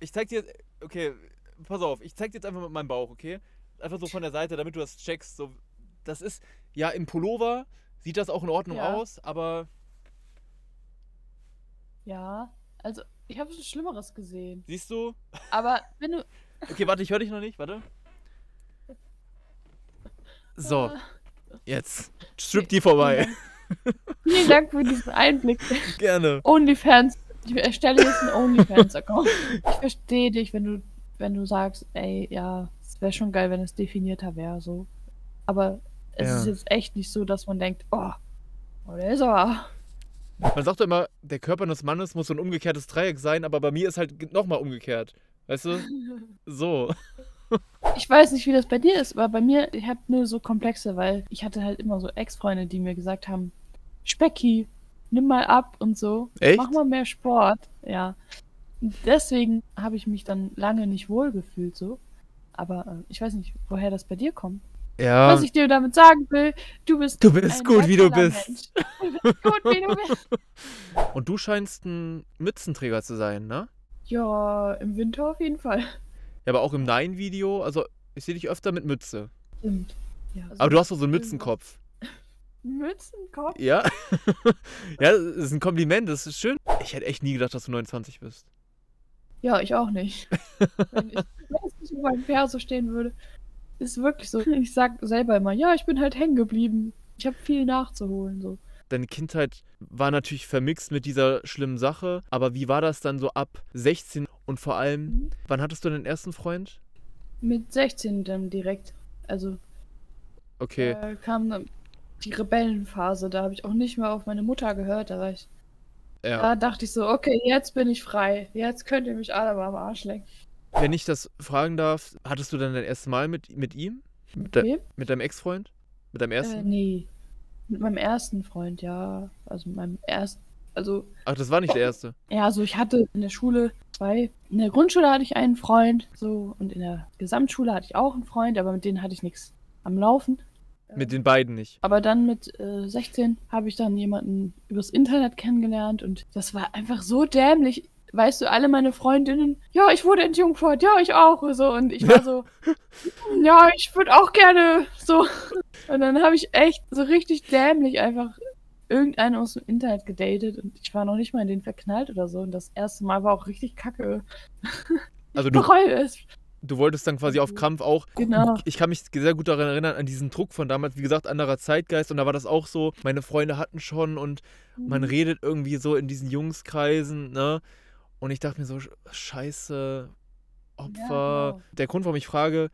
ich zeig dir, okay, pass auf, ich zeig dir jetzt einfach mit meinem Bauch, okay? Einfach so von der Seite, damit du das checkst. So, das ist, ja, im Pullover sieht das auch in Ordnung Ja. aus, aber Ja, also ich habe schon Schlimmeres gesehen. siehst du? Aber wenn du... Okay, warte, ich höre dich noch nicht, warte. So, jetzt. Strip die vorbei. Vielen Dank für diesen Einblick. Gerne. OnlyFans. Ich erstelle jetzt einen OnlyFans-Account. Ich verstehe dich, wenn du, wenn du sagst, ey, ja, es wäre schon geil, wenn es definierter wäre, so. Aber es Ja. ist jetzt echt nicht so, dass man denkt, oh, oh der ist aber. Man sagt doch immer, der Körper eines Mannes muss so ein umgekehrtes Dreieck sein, aber bei mir ist halt nochmal umgekehrt. Weißt du? So. Ich weiß nicht, wie das bei dir ist, aber bei mir, ich habe nur so Komplexe, weil ich hatte halt immer so Ex-Freunde, die mir gesagt haben, Specki, nimm mal ab und so. Echt? Mach mal mehr Sport. Ja. Deswegen habe ich mich dann lange nicht wohl gefühlt so. Aber äh, ich weiß nicht, woher das bei dir kommt. Ja. Was ich dir damit sagen will, du bist Du bist gut, wie du bist. Du bist gut, wie du bist. Und du scheinst ein Mützenträger zu sein, ne? Ja, im Winter auf jeden Fall. Ja, aber auch im Nein-Video, also ich sehe dich öfter mit Mütze. Stimmt. Ja, also Aber du hast doch so einen Mützenkopf. Mützenkopf. Ja? ja, das ist ein Kompliment, das ist schön. Ich hätte echt nie gedacht, dass du 29 bist. Ja, ich auch nicht. Wenn ich wenn es nicht über meinem Perso stehen würde. Ist wirklich so. Ich sag selber immer, ja, ich bin halt hängen geblieben. Ich habe viel nachzuholen. So. Deine Kindheit war natürlich vermixt mit dieser schlimmen Sache, aber wie war das dann so ab 16 und vor allem, Mhm. wann hattest du deinen ersten Freund? Mit 16 dann direkt. Also Okay. da kam dann die Rebellenphase. Da habe ich auch nicht mehr auf meine Mutter gehört. Da war ich. Ja. Da dachte ich so, okay, jetzt bin ich frei. Jetzt könnt ihr mich alle mal am Arsch lecken. Wenn ich das fragen darf, hattest du dann dein erstes Mal mit, mit ihm? Mit, de, Wem? mit deinem Ex-Freund? Mit deinem Äh, ersten? nee. Mit meinem ersten Freund, ja. Also mit meinem ersten. Also, Ach, das war nicht der erste. ja, also ich hatte in der Schule zwei. In der Grundschule hatte ich einen Freund, so, und in der Gesamtschule hatte ich auch einen Freund, aber mit denen hatte ich nichts am Laufen. Mit den beiden nicht. Aber dann mit äh, 16 habe ich dann jemanden übers Internet kennengelernt und das war einfach so dämlich. Weißt du, alle meine Freundinnen, ja, ich wurde entjungfert, ja, ich auch, so. Und ich war so, ja, ich würde auch gerne, so. Und dann habe ich echt so richtig dämlich einfach irgendeinen aus dem Internet gedatet und ich war noch nicht mal in den verknallt oder so. Und das erste Mal war auch richtig kacke. Also du, bereue es. du wolltest dann quasi auf Krampf auch. Genau. Ich kann mich sehr gut daran erinnern, an diesen Druck von damals, wie gesagt, anderer Zeitgeist. Und da war das auch so, meine Freunde hatten schon und man Mhm. redet irgendwie so in diesen Jungskreisen, ne? Und ich dachte mir so, scheiße, Opfer. genau. Der Grund, warum ich frage,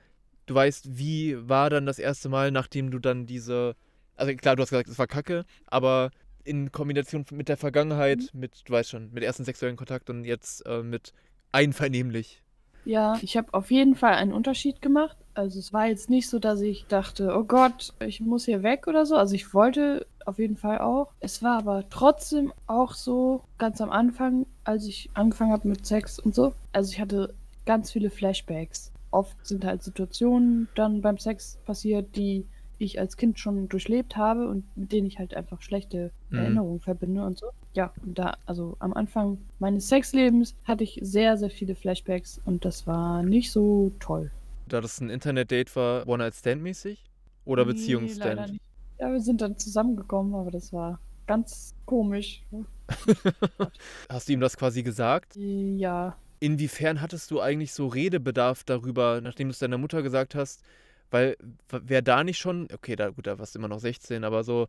du weißt, wie war dann das erste Mal, nachdem du dann diese, also klar, du hast gesagt, es war Kacke, aber in Kombination mit der Vergangenheit, Mhm. mit, du weißt schon, mit ersten sexuellen Kontakt und jetzt äh, mit einvernehmlich. Ja, ich habe auf jeden Fall einen Unterschied gemacht. Also es war jetzt nicht so, dass ich dachte, oh Gott, ich muss hier weg oder so. Also ich wollte auf jeden Fall auch. Es war aber trotzdem auch so, ganz am Anfang, als ich angefangen habe mit Sex und so. Also ich hatte ganz viele Flashbacks. Oft sind halt Situationen dann beim Sex passiert, die ich als Kind schon durchlebt habe und mit denen ich halt einfach schlechte Mhm. Erinnerungen verbinde und so. Ja, und da, also am Anfang meines Sexlebens hatte ich sehr, sehr viele Flashbacks und das war nicht so toll. Da das ein Internet-Date war, One-Night-Stand-mäßig? Oder Nee, Beziehungsstand? Ja, wir sind dann zusammengekommen, aber das war ganz komisch. Hast du ihm das quasi gesagt? Ja, Inwiefern hattest du eigentlich so Redebedarf darüber, nachdem du es deiner Mutter gesagt hast? Weil wäre da nicht schon, okay, da gut, da warst du immer noch 16, aber so,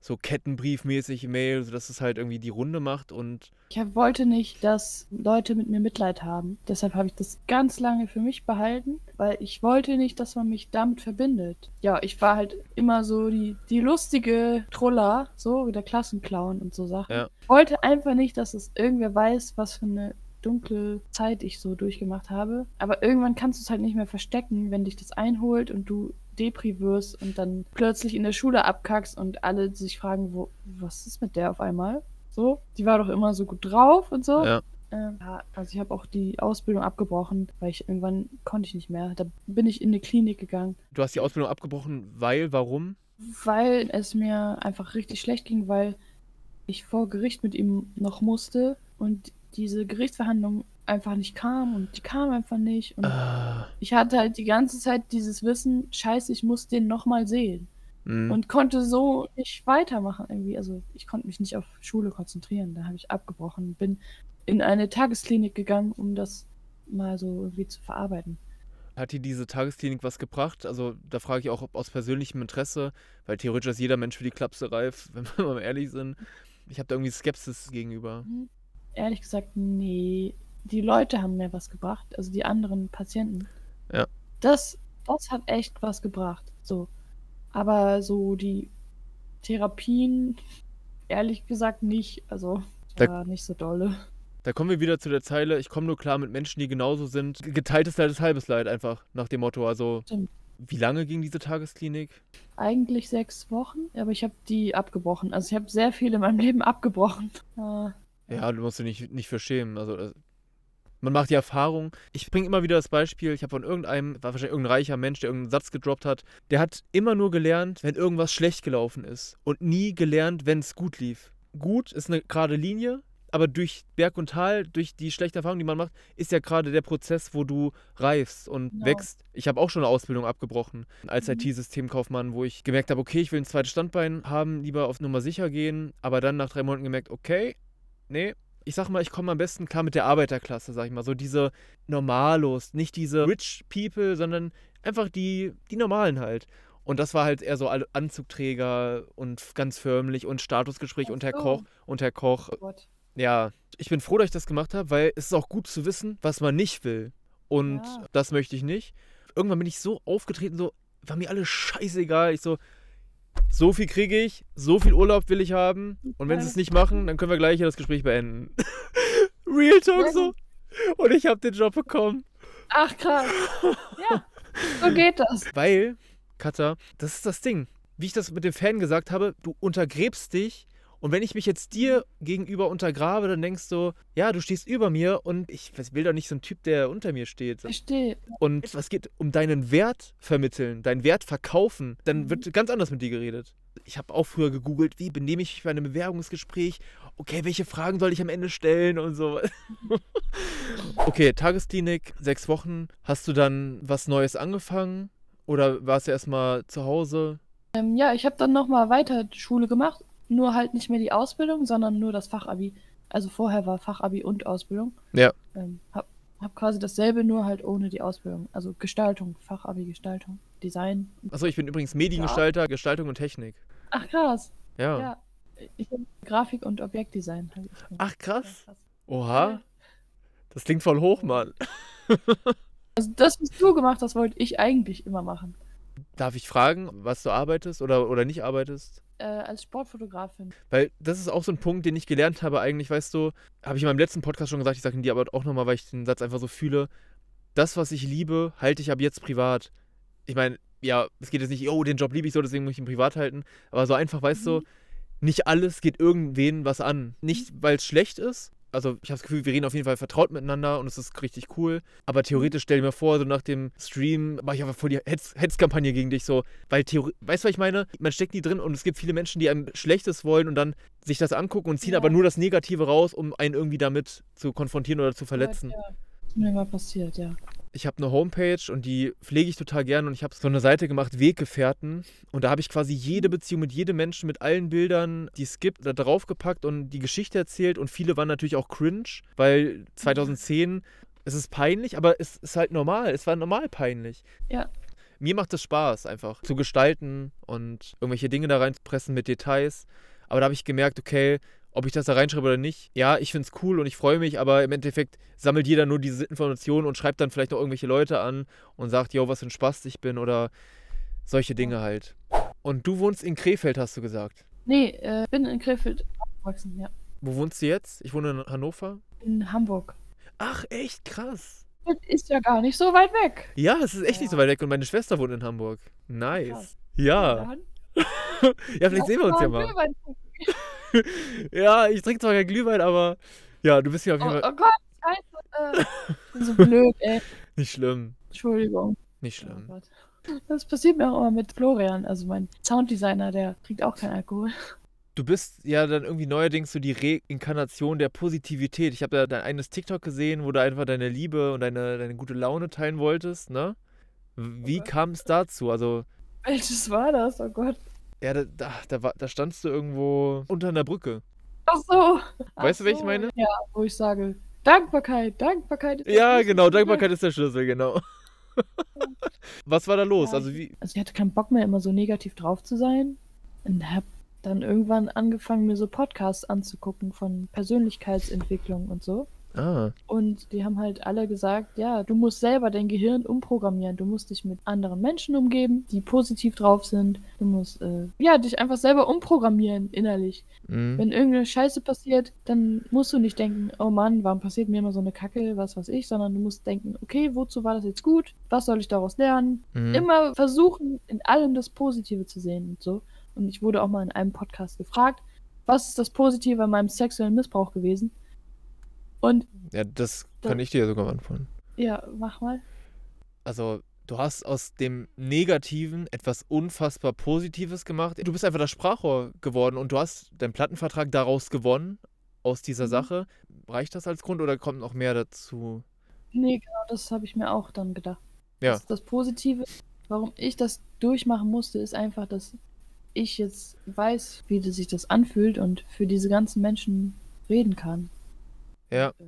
so Kettenbriefmäßig Mail, so dass es halt irgendwie die Runde macht und ich wollte nicht, dass Leute mit mir Mitleid haben. Deshalb habe ich das ganz lange für mich behalten, weil ich wollte nicht, dass man mich damit verbindet. Ja, ich war halt immer so die, die lustige Troller, so der Klassenclown und so Sachen. Ja. Ich wollte einfach nicht, dass es irgendwer weiß, was für eine dunkle Zeit ich so durchgemacht habe. Aber irgendwann kannst du es halt nicht mehr verstecken, wenn dich das einholt und du Depri wirst und dann plötzlich in der Schule abkackst und alle sich fragen, wo, was ist mit der auf einmal? So, die war doch immer so gut drauf und so. ja. Ähm, ja, also ich habe auch die Ausbildung abgebrochen, weil ich irgendwann konnte ich nicht mehr. Da bin ich in eine Klinik gegangen, Du hast die Ausbildung abgebrochen, weil, warum? weil es mir einfach richtig schlecht ging, weil ich vor Gericht mit ihm noch musste und diese Gerichtsverhandlung einfach nicht kam und die kam einfach nicht und Ah, ich hatte halt die ganze Zeit dieses Wissen, scheiße, ich muss den nochmal sehen mh. und konnte so nicht weitermachen irgendwie. Also ich konnte mich nicht auf Schule konzentrieren, da habe ich abgebrochen, bin in eine Tagesklinik gegangen, um das mal so irgendwie zu verarbeiten. Hat dir diese Tagesklinik was gebracht? Also da frage ich auch ob aus persönlichem Interesse, weil theoretisch ist jeder Mensch für die Klapse reif, wenn wir mal ehrlich sind. Ich habe da irgendwie Skepsis gegenüber. Ehrlich gesagt, nee. Die Leute haben mir was gebracht, also die anderen Patienten. Ja. Das, das hat echt was gebracht. So. Aber so die Therapien, ehrlich gesagt nicht. Also, Da- war nicht so dolle. Da kommen wir wieder zu der Zeile, ich komme nur klar mit Menschen, die genauso sind. Geteiltes Leid ist halbes Leid einfach, nach dem Motto. Also, Stimmt. wie lange ging diese Tagesklinik? Eigentlich sechs Wochen, aber ich habe die abgebrochen. Also ich habe sehr viel in meinem Leben abgebrochen. Äh, Ja, du musst dich nicht, nicht für schämen. Also, man macht die Erfahrung. Ich bringe immer wieder das Beispiel, ich habe von irgendeinem, war wahrscheinlich irgendein reicher Mensch, der irgendeinen Satz gedroppt hat, der hat immer nur gelernt, wenn irgendwas schlecht gelaufen ist und nie gelernt, wenn es gut lief. Gut ist eine gerade Linie, aber durch Berg und Tal, durch die schlechte Erfahrung, die man macht, ist ja gerade der Prozess, wo du reifst und Genau. wächst. Ich habe auch schon eine Ausbildung abgebrochen als Mhm. IT-Systemkaufmann, wo ich gemerkt habe, okay, ich will ein zweites Standbein haben, lieber auf Nummer sicher gehen, aber dann nach drei Monaten gemerkt, okay, nee, ich sag mal, ich komme am besten klar mit der Arbeiterklasse, sag ich mal. So diese Normalos, nicht diese Rich People, sondern einfach die, die Normalen halt. Und das war halt eher so Anzugträger und ganz förmlich und Statusgespräch und Herr. Koch und Herr Koch. oh. Ja, ich bin froh, dass ich das gemacht habe, weil es ist auch gut zu wissen, was man nicht will. Und Ja. das möchte ich nicht. Irgendwann bin ich so aufgetreten, so, war mir alles scheißegal. Ich so, so viel kriege ich, so viel Urlaub will ich haben. Und wenn sie es nicht machen, dann können wir gleich hier das Gespräch beenden. Real Talk so. Und ich habe den Job bekommen. Ach krass. Ja, so geht das. Weil, Katha, das ist das Ding. Wie ich das mit dem Fan gesagt habe, du untergräbst dich. Und wenn ich mich jetzt dir gegenüber untergrabe, dann denkst du, ja, du stehst über mir und ich will doch nicht so ein Typ, der unter mir steht. Verstehe. Und es geht um deinen Wert vermitteln, deinen Wert verkaufen. Dann Mhm. wird ganz anders mit dir geredet. Ich habe auch früher gegoogelt, wie benehme ich mich bei einem Bewerbungsgespräch? Okay, welche Fragen soll ich am Ende stellen und so. okay, Tagesklinik, sechs Wochen. Hast du dann was Neues angefangen? Oder warst du erstmal zu Hause? Ähm, ja, ich habe dann nochmal weiter Schule gemacht. Nur halt nicht mehr die Ausbildung, sondern nur das Fachabi. Also vorher war Fachabi und Ausbildung. Ja. Ähm, hab, hab quasi dasselbe, nur halt ohne die Ausbildung. Also Gestaltung, Fachabi Gestaltung, Design. Achso, ich bin übrigens Mediengestalter, Gestaltung und Technik. Ach krass. Ja. Ja. Ich hab Grafik und Objektdesign. gemacht. Ach, krass. Ja, krass. Oha. Ja. Das klingt voll hoch, Mann. Also das, was du gemacht hast, wollte ich eigentlich immer machen. Darf ich fragen, was du arbeitest oder, oder nicht arbeitest? Äh, als Sportfotografin. Weil das ist auch so ein Punkt, den ich gelernt habe, eigentlich, weißt du, habe ich in meinem letzten Podcast schon gesagt, ich sage ihn dir aber auch nochmal, weil ich den Satz einfach so fühle. Das, was ich liebe, halte ich ab jetzt privat. Ich meine, ja, es geht jetzt nicht, oh, den Job liebe ich so, deswegen muss ich ihn privat halten. Aber so einfach, weißt du, Mhm. nicht alles geht irgendwen was an. Nicht, weil es schlecht ist. Also ich habe das Gefühl, wir reden auf jeden Fall vertraut miteinander und es ist richtig cool. Aber theoretisch stell dir mir vor, so nach dem Stream mache ich einfach voll die Hetz- Hetzkampagne gegen dich so. Weil Theorie, weißt du, was ich meine? Man steckt nie drin und es gibt viele Menschen, die einem Schlechtes wollen und dann sich das angucken und ziehen Ja. aber nur das Negative raus, um einen irgendwie damit zu konfrontieren oder zu verletzen. Ja, ja. Ist mir mal passiert, ja. Ich habe eine Homepage und die pflege ich total gern und ich habe so eine Seite gemacht, Weggefährten. Und da habe ich quasi jede Beziehung mit jedem Menschen, mit allen Bildern, die es gibt, da draufgepackt und die Geschichte erzählt. Und viele waren natürlich auch cringe, weil 2010, es ist peinlich, aber es ist halt normal. Es war normal peinlich. Ja. Mir macht es Spaß, einfach zu gestalten und irgendwelche Dinge da reinzupressen mit Details. Aber da habe ich gemerkt, okay, ob ich das da reinschreibe oder nicht, ja, ich finde es cool und ich freue mich, aber im Endeffekt sammelt jeder nur diese Informationen und schreibt dann vielleicht noch irgendwelche Leute an und sagt, yo, was für ein Spaß ich bin oder solche Dinge halt. Und du wohnst in Krefeld, hast du gesagt. Nee, äh, bin in Krefeld aufgewachsen, ja. Wo wohnst du jetzt? Ich wohne in Hannover. In Hamburg. Ach, echt krass. Das ist ja gar nicht so weit weg. Ja, es ist echt nicht so Ja. weit weg und meine Schwester wohnt in Hamburg. Nice. Krass. Ja. Dann Ja, vielleicht sehen wir uns ja mal. Ja, ich trinke zwar kein Glühwein, aber ja, du bist ja auf Oh, jeden Fall oh Gott, scheiße. Äh, ich bin so blöd, ey. nicht schlimm. Entschuldigung. Nicht Oh schlimm. Gott. Das passiert mir auch immer mit Florian, also mein Sounddesigner, der trinkt auch keinen Alkohol. Du bist ja dann irgendwie neuerdings so die Reinkarnation der Positivität. Ich habe da dein eines TikTok gesehen, wo du einfach deine Liebe und deine, deine gute Laune teilen wolltest, ne? Wie Okay. kam es dazu? Also, Welches war das? Oh Gott. Ja, da, da, da, war- da standst du irgendwo unter einer Brücke. Ach so. Ach Weißt du, welche ich so. meine? Ja, wo ich sage, Dankbarkeit, Dankbarkeit. ist der Ja, Schlüssel genau. Dankbarkeit ist der Schlüssel, genau. Was war da los? Ja, Also wie. Also ich hatte keinen Bock mehr, immer so negativ drauf zu sein. Und hab dann irgendwann angefangen, mir so Podcasts anzugucken von Persönlichkeitsentwicklung und so. Ah, Und die haben halt alle gesagt, ja, du musst selber dein Gehirn umprogrammieren. Du musst dich mit anderen Menschen umgeben, die positiv drauf sind. Du musst, äh, ja, dich einfach selber umprogrammieren innerlich. mhm. Wenn irgendeine Scheiße passiert, dann musst du nicht denken, oh Mann, warum passiert mir immer so eine Kacke, was weiß ich, sondern du musst denken, okay, wozu war das jetzt gut? Was soll ich daraus lernen? Mhm. Immer versuchen, in allem das Positive zu sehen und so. Und ich wurde auch mal in einem Podcast gefragt, was ist das Positive an meinem sexuellen Missbrauch gewesen? Und Ja, das Da- kann ich dir sogar beantworten. ja, mach mal. Also, du hast aus dem Negativen etwas unfassbar Positives gemacht. Du bist einfach das Sprachrohr geworden und du hast deinen Plattenvertrag daraus gewonnen, aus dieser Mhm. Sache. Reicht das als Grund oder kommt noch mehr dazu? Nee, genau, das habe ich mir auch dann gedacht. Ja. Das, das Positive, warum ich das durchmachen musste, ist einfach, dass ich jetzt weiß, wie sich das anfühlt und für diese ganzen Menschen reden kann. Ja. Äh,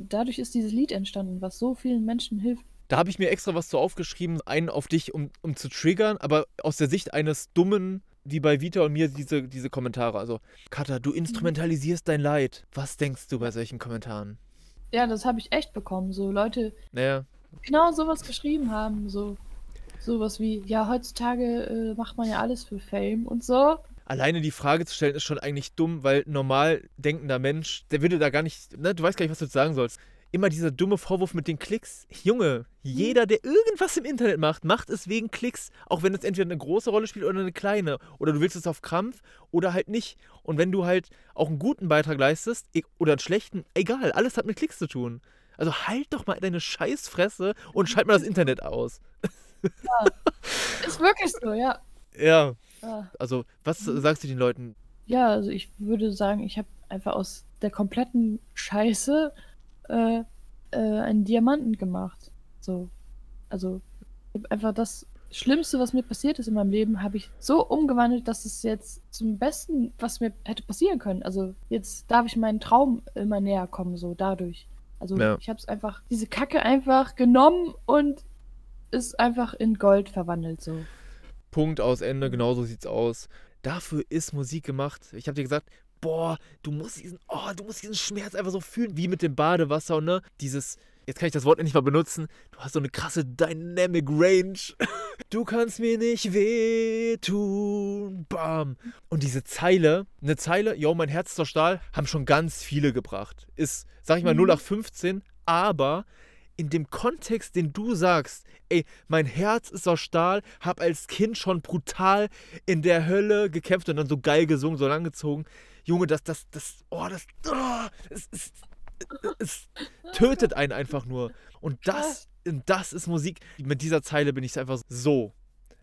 Dadurch ist dieses Lied entstanden, was so vielen Menschen hilft. Da habe ich mir extra was zu aufgeschrieben, einen auf dich, um, um zu triggern, aber aus der Sicht eines Dummen, wie bei Vita und mir, diese, diese Kommentare. Also, Katha, du instrumentalisierst dein Leid. Was denkst du bei solchen Kommentaren? Ja, das habe ich echt bekommen. So Leute, Naja, genau sowas geschrieben haben. So sowas wie, ja, heutzutage äh, macht man ja alles für Fame und so. Alleine die Frage zu stellen ist schon eigentlich dumm, weil normal denkender Mensch, der würde da gar nicht, ne, du weißt gar nicht, was du sagen sollst. Immer dieser dumme Vorwurf mit den Klicks. Junge, jeder, der irgendwas im Internet macht, macht es wegen Klicks. Auch wenn es entweder eine große Rolle spielt oder eine kleine. Oder du willst es auf Krampf oder halt nicht. Und wenn du halt auch einen guten Beitrag leistest e- oder einen schlechten, egal, alles hat mit Klicks zu tun. Also halt doch mal deine Scheißfresse und schalt mal das Internet aus. Ist wirklich so, ja. Ja, Ja. also was Mhm. sagst du den Leuten? Ja, also ich würde sagen, ich habe einfach aus der kompletten Scheiße äh, äh, einen Diamanten gemacht. So. Also, ich hab einfach das Schlimmste, was mir passiert ist in meinem Leben, habe ich so umgewandelt, dass es jetzt zum Besten, was mir hätte passieren können. Also, jetzt darf ich meinen Traum immer näher kommen, so dadurch. Also, Ja. ich habe es einfach, diese Kacke einfach genommen und ist einfach in Gold verwandelt, so. Punkt aus Ende, genau so sieht's aus. Dafür ist Musik gemacht. Ich habe dir gesagt, boah, du musst diesen, oh, du musst diesen Schmerz einfach so fühlen, wie mit dem Badewasser, ne? Dieses, jetzt kann ich das Wort endlich mal benutzen. Du hast so eine krasse Dynamic Range. Du kannst mir nicht wehtun. Bam. Und diese Zeile, eine Zeile, yo, mein Herz ist aus Stahl, haben schon ganz viele gebracht. Ist, sag ich mal, Mhm. 0 nach 15, aber in dem Kontext, den du sagst, ey, mein Herz ist aus Stahl, hab als Kind schon brutal in der Hölle gekämpft und dann so geil gesungen, so langgezogen. Junge, das, das, das, oh, das, oh, es, es, es tötet einen einfach nur. Und das, das ist Musik. Mit dieser Zeile bin ich einfach so.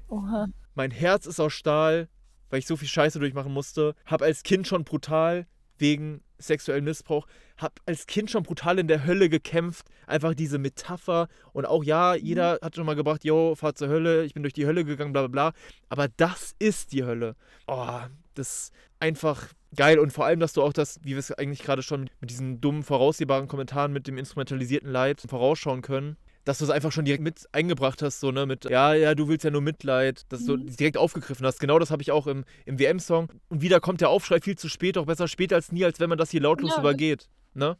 Oha. Mein Herz ist aus Stahl, weil ich so viel Scheiße durchmachen musste. Hab als Kind schon brutal wegen sexuellem Missbrauch, hab als Kind schon brutal in der Hölle gekämpft. Einfach diese Metapher. Und auch ja, jeder hat schon mal gebracht, yo, fahr zur Hölle, ich bin durch die Hölle gegangen, bla bla bla. Aber das ist die Hölle. Oh, das ist einfach geil. Und vor allem, dass du auch das, wie wir es eigentlich gerade schon mit diesen dummen, voraussehbaren Kommentaren mit dem instrumentalisierten Leid vorausschauen können, dass du es einfach schon direkt mit eingebracht hast, so, ne, mit, ja, ja, du willst ja nur Mitleid, dass du Mhm. direkt aufgegriffen hast. Genau das habe ich auch im, im WM-Song. Und wieder kommt der Aufschrei viel zu spät, auch besser spät als nie, als wenn man das hier lautlos Ja, übergeht, ne?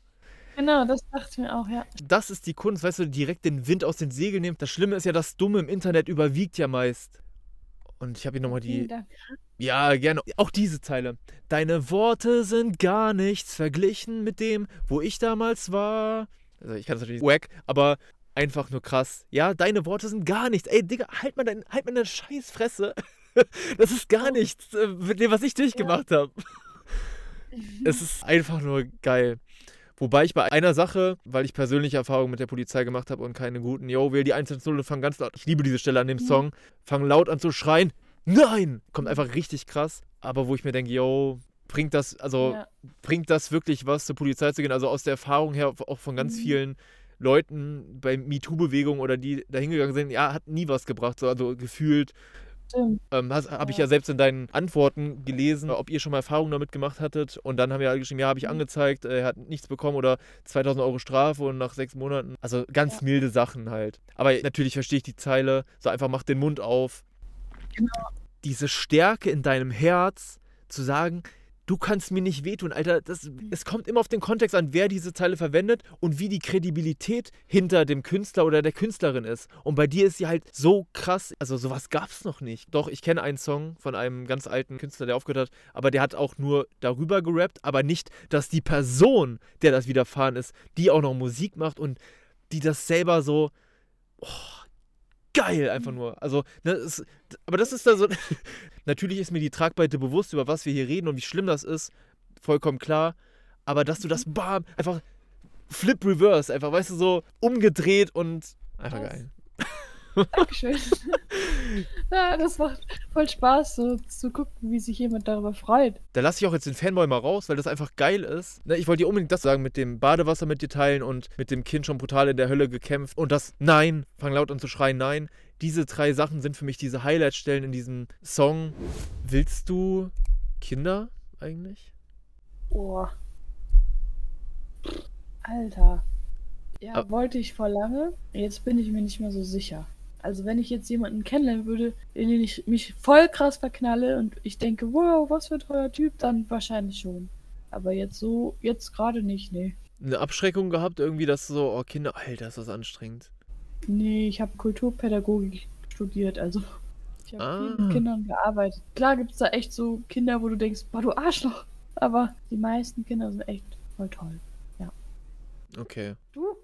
Genau, das dachte ich mir auch, ja. Das ist die Kunst, weißt du, direkt den Wind aus den Segeln nehmen. Das Schlimme ist ja, das Dumme im Internet überwiegt ja meist. Und ich habe hier nochmal die, ja, gerne. Auch diese Zeile. Deine Worte sind gar nichts verglichen mit dem, wo ich damals war. Also ich kann das natürlich wack, aber einfach nur krass. Ja, deine Worte sind gar nichts. Ey, Digga, halt mal, dein, halt mal deine scheiß Fresse. Das ist gar nichts äh, mit dem, was ich durchgemacht habe. Es ist einfach nur geil. Wobei ich bei einer Sache, weil ich persönliche Erfahrungen mit der Polizei gemacht habe und keine guten, yo, wähl die 110 und fang ganz laut. Ich liebe diese Stelle an dem Mhm. Song. Fang laut an zu schreien. Nein! Kommt einfach richtig krass. Aber wo ich mir denke, yo, bringt das, also Ja. bringt das wirklich was zur Polizei zu gehen? Also aus der Erfahrung her, auch von ganz Mhm. vielen Leuten bei MeToo-Bewegung oder die da hingegangen sind, ja, hat nie was gebracht. So, also gefühlt Stimmt. ähm, habe ich Ja. ja selbst in deinen Antworten gelesen, ob ihr schon mal Erfahrungen damit gemacht hattet. Und dann haben wir alle geschrieben, ja, habe ich Mhm. angezeigt, er hat nichts bekommen oder 2000 Euro Strafe und nach sechs Monaten. Also ganz Ja. milde Sachen halt. Aber natürlich verstehe ich die Zeile, so einfach mach den Mund auf. Genau. Diese Stärke in deinem Herz zu sagen, du kannst mir nicht wehtun, Alter. Das, es kommt immer auf den Kontext an, wer diese Zeile verwendet und wie die Kredibilität hinter dem Künstler oder der Künstlerin ist. Und bei dir ist sie halt so krass. Also sowas gab es noch nicht. Doch, ich kenne einen Song von einem ganz alten Künstler, der aufgehört hat, aber der hat auch nur darüber gerappt, aber nicht, dass die Person, der das widerfahren ist, die auch noch Musik macht und die das selber so. Oh, geil, einfach nur. Also, ne, es, aber das ist da so. Natürlich ist mir die Tragweite bewusst, über was wir hier reden und wie schlimm das ist. Vollkommen klar. Aber dass du das bam, einfach flip reverse, einfach, weißt du, so umgedreht und einfach Krass. geil. Dankeschön. Ja, das macht voll Spaß, so zu gucken, wie sich jemand darüber freut. Da lasse ich auch jetzt den Fanboy mal raus, weil das einfach geil ist. Ne, ich wollte dir unbedingt das sagen mit dem Badewasser mit dir teilen und mit dem Kind schon brutal in der Hölle gekämpft und das Nein, fang laut an zu schreien, nein. Diese drei Sachen sind für mich diese Highlight-Stellen in diesem Song. Willst du Kinder eigentlich? Boah. Alter. Ja, Ah. wollte ich vor lange. Jetzt bin ich mir nicht mehr so sicher. Also wenn ich jetzt jemanden kennenlernen würde, in den ich mich voll krass verknalle und ich denke, wow, was für ein toller Typ, dann wahrscheinlich schon. Aber jetzt so, jetzt gerade nicht, nee. Eine Abschreckung gehabt, irgendwie, dass so, oh Kinder, Alter, ist das anstrengend. Nee, ich habe Kulturpädagogik studiert, also ich habe viel Ah. mit Kindern gearbeitet. Klar gibt es da echt so Kinder, wo du denkst, boah, du Arschloch. Aber die meisten Kinder sind echt voll toll. Okay. Du?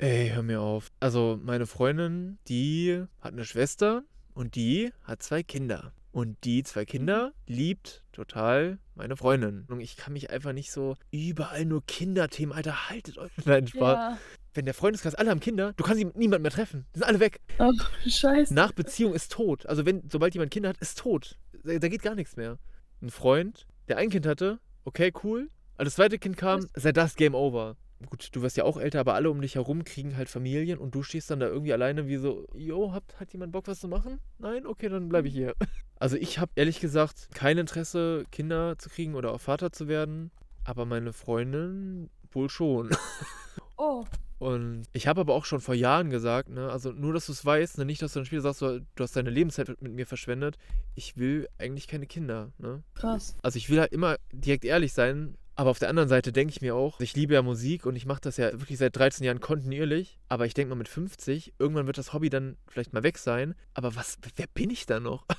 Ey, hör mir auf. Also, meine Freundin, die hat eine Schwester und die hat zwei Kinder. Und die zwei Kinder liebt total meine Freundin. Und ich kann mich einfach nicht so überall nur Kinderthemen, Alter, haltet euch. Nein, Spaß. Ja. Wenn der Freundeskreis, alle haben Kinder, du kannst niemand mehr treffen. Die sind alle weg. Ach, scheiße. Nach Beziehung ist tot. Also, wenn, sobald jemand Kinder hat, ist tot. Da, da geht gar nichts mehr. Ein Freund, der ein Kind hatte, okay, cool. Als das zweite Kind kam, sei das Game Over. Gut, du wirst ja auch älter, aber alle um dich herum kriegen halt Familien und du stehst dann da irgendwie alleine wie so, jo, hat, hat jemand Bock, was zu machen? Nein? Okay, dann bleibe ich hier. Also ich habe ehrlich gesagt kein Interesse, Kinder zu kriegen oder auch Vater zu werden, aber meine Freundin wohl schon. Oh, Und ich habe aber auch schon vor Jahren gesagt, ne, also nur, dass du es weißt, ne, nicht, dass du dann später sagst, du, du hast deine Lebenszeit mit, mit mir verschwendet. Ich will eigentlich keine Kinder, ne? krass. Also ich will halt immer direkt ehrlich sein, aber auf der anderen Seite denke ich mir auch, ich liebe ja Musik und ich mache das ja wirklich seit 13 Jahren kontinuierlich, aber ich denke mal mit 50, irgendwann wird das Hobby dann vielleicht mal weg sein, aber was, wer bin ich da noch?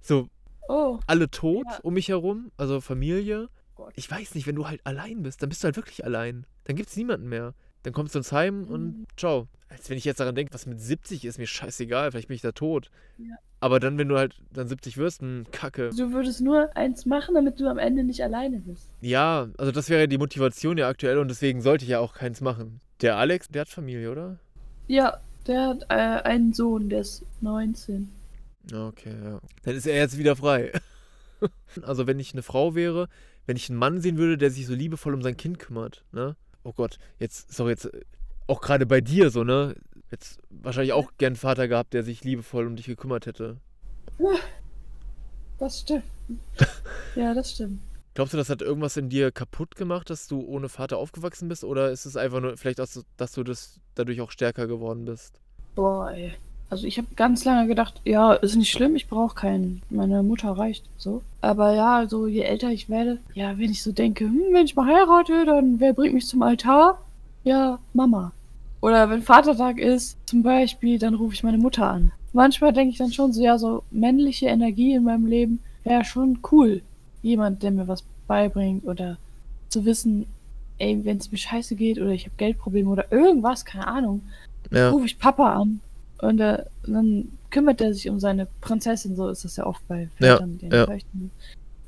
So, Oh, alle tot Ja. um mich herum, also Familie. Gott. Ich weiß nicht, wenn du halt allein bist, dann bist du halt wirklich allein. Dann gibt es niemanden mehr. Dann kommst du ins Heim Mhm. und ciao. Als wenn ich jetzt daran denke, was mit 70 ist, mir scheißegal, vielleicht bin ich da tot. Ja. Aber dann, wenn du halt dann 70 wirst, hm, kacke. Du würdest nur eins machen, damit du am Ende nicht alleine bist. Ja, also das wäre die Motivation ja aktuell und deswegen sollte ich ja auch keins machen. Der Alex, der hat Familie, oder? Ja, der hat äh, einen Sohn, der ist 19. Okay, ja. Dann ist er jetzt wieder frei. also wenn ich eine Frau wäre, wenn ich einen Mann sehen würde, der sich so liebevoll um sein Kind kümmert, ne? Oh Gott, jetzt, sorry, jetzt äh, auch gerade bei dir so, ne? Jetzt wahrscheinlich auch gern einen Vater gehabt, der sich liebevoll um dich gekümmert hätte. Das stimmt. ja, das stimmt. Glaubst du, das hat irgendwas in dir kaputt gemacht, dass du ohne Vater aufgewachsen bist? Oder ist es einfach nur vielleicht, auch so, dass du das dadurch auch stärker geworden bist? Boah, ey. Also ich habe ganz lange gedacht, ja, ist nicht schlimm, ich brauche keinen. Meine Mutter reicht so. Aber ja, so je älter ich werde, ja, wenn ich so denke, hm, wenn ich mal heirate, dann wer bringt mich zum Altar? Ja, Mama. Oder wenn Vatertag ist, zum Beispiel, dann rufe ich meine Mutter an. Manchmal denke ich dann schon so, ja, so männliche Energie in meinem Leben wäre schon cool. Jemand, der mir was beibringt oder zu wissen, ey, wenn es mir scheiße geht oder ich habe Geldprobleme oder irgendwas, keine Ahnung, Ja. rufe ich Papa an und äh, dann kümmert er sich um seine Prinzessin, so ist das ja oft bei Ja, Vätern, den ja. Töchtern.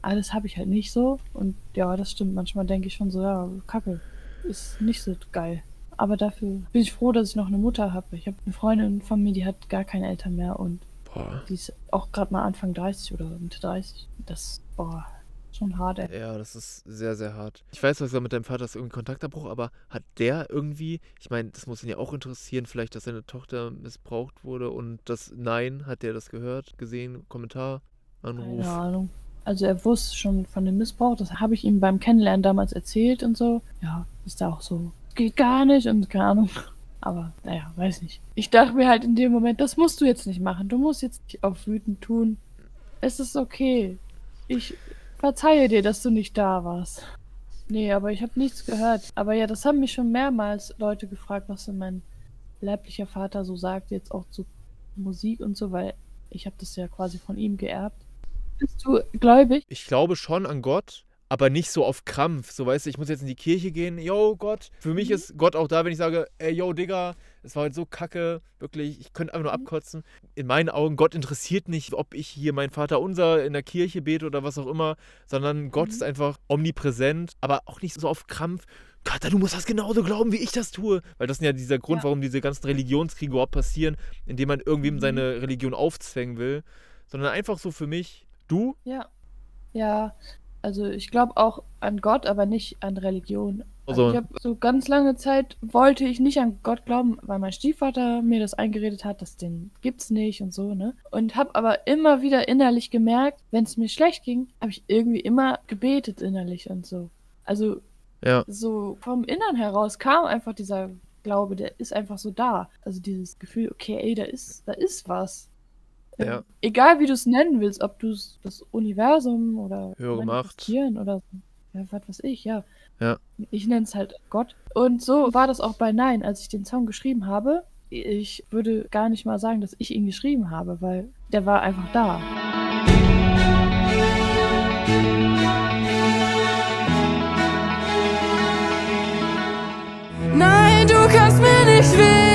Alles habe ich halt nicht so und ja, das stimmt. Manchmal denke ich schon so, ja, Kacke, ist nicht so geil. Aber dafür bin ich froh, dass ich noch eine Mutter habe. Ich habe eine Freundin von mir, die hat gar keine Eltern mehr und Boah. die ist auch gerade mal Anfang 30 oder Mitte 30. Das, boah, schon hart, ey. Ja, das ist sehr, sehr hart. Ich weiß, was mit deinem Vater ist irgendwie Kontaktabbruch, aber hat der irgendwie, ich meine, das muss ihn ja auch interessieren, vielleicht, dass seine Tochter missbraucht wurde und das Nein, hat der das gehört, gesehen, Kommentar, Anruf? Keine Ahnung. Also er wusste schon von dem Missbrauch, das habe ich ihm beim Kennenlernen damals erzählt und so. Ja, ist da auch so, geht gar nicht und keine Ahnung. Aber naja, weiß nicht. Ich dachte mir halt in dem Moment, das musst du jetzt nicht machen. Du musst jetzt nicht auf wütend tun. Es ist okay. Ich verzeihe dir, dass du nicht da warst. Nee, aber ich habe nichts gehört. Aber ja, das haben mich schon mehrmals Leute gefragt, was denn mein leiblicher Vater so sagt, jetzt auch zu Musik und so, weil ich habe das ja quasi von ihm geerbt. Bist du gläubig? Ich glaube schon an Gott, aber nicht so auf Krampf. So, weißt du, ich muss jetzt in die Kirche gehen. Yo, Gott. Für mich Mhm. ist Gott auch da, wenn ich sage, ey, yo, Digga, es war heute so kacke. Wirklich, ich könnte einfach nur Mhm. abkotzen. In meinen Augen, Gott interessiert nicht, ob ich hier mein Vater unser in der Kirche bete oder was auch immer, sondern Gott Mhm. ist einfach omnipräsent, aber auch nicht so auf Krampf. Kater, du musst das genauso glauben, wie ich das tue. Weil das ist ja dieser Grund, Ja. warum diese ganzen Religionskriege überhaupt passieren, indem man irgendwem Mhm. seine Religion aufzwängen will. Sondern einfach so für mich, du, Ja. Ja, also ich glaube auch an Gott, aber nicht an Religion. Also Also- ich habe so ganz lange Zeit wollte ich nicht an Gott glauben, weil mein Stiefvater mir das eingeredet hat, dass den gibt's nicht und so, ne? Und habe aber immer wieder innerlich gemerkt, wenn es mir schlecht ging, habe ich irgendwie immer gebetet innerlich und so. Also ja. so vom Innern heraus kam einfach dieser Glaube, der ist einfach so da. Also dieses Gefühl, okay, ey, da ist, da ist was. Ähm, Ja. Egal wie du es nennen willst, ob du es das Universum oder Höhere Macht. Oder ja, was weiß ich, ja. Ja. Ich nenne es halt Gott. Und so war das auch bei Nein, als ich den Song geschrieben habe. Ich würde gar nicht mal sagen, dass ich ihn geschrieben habe, weil der war einfach da. Nein, du kannst mir nicht wehtun.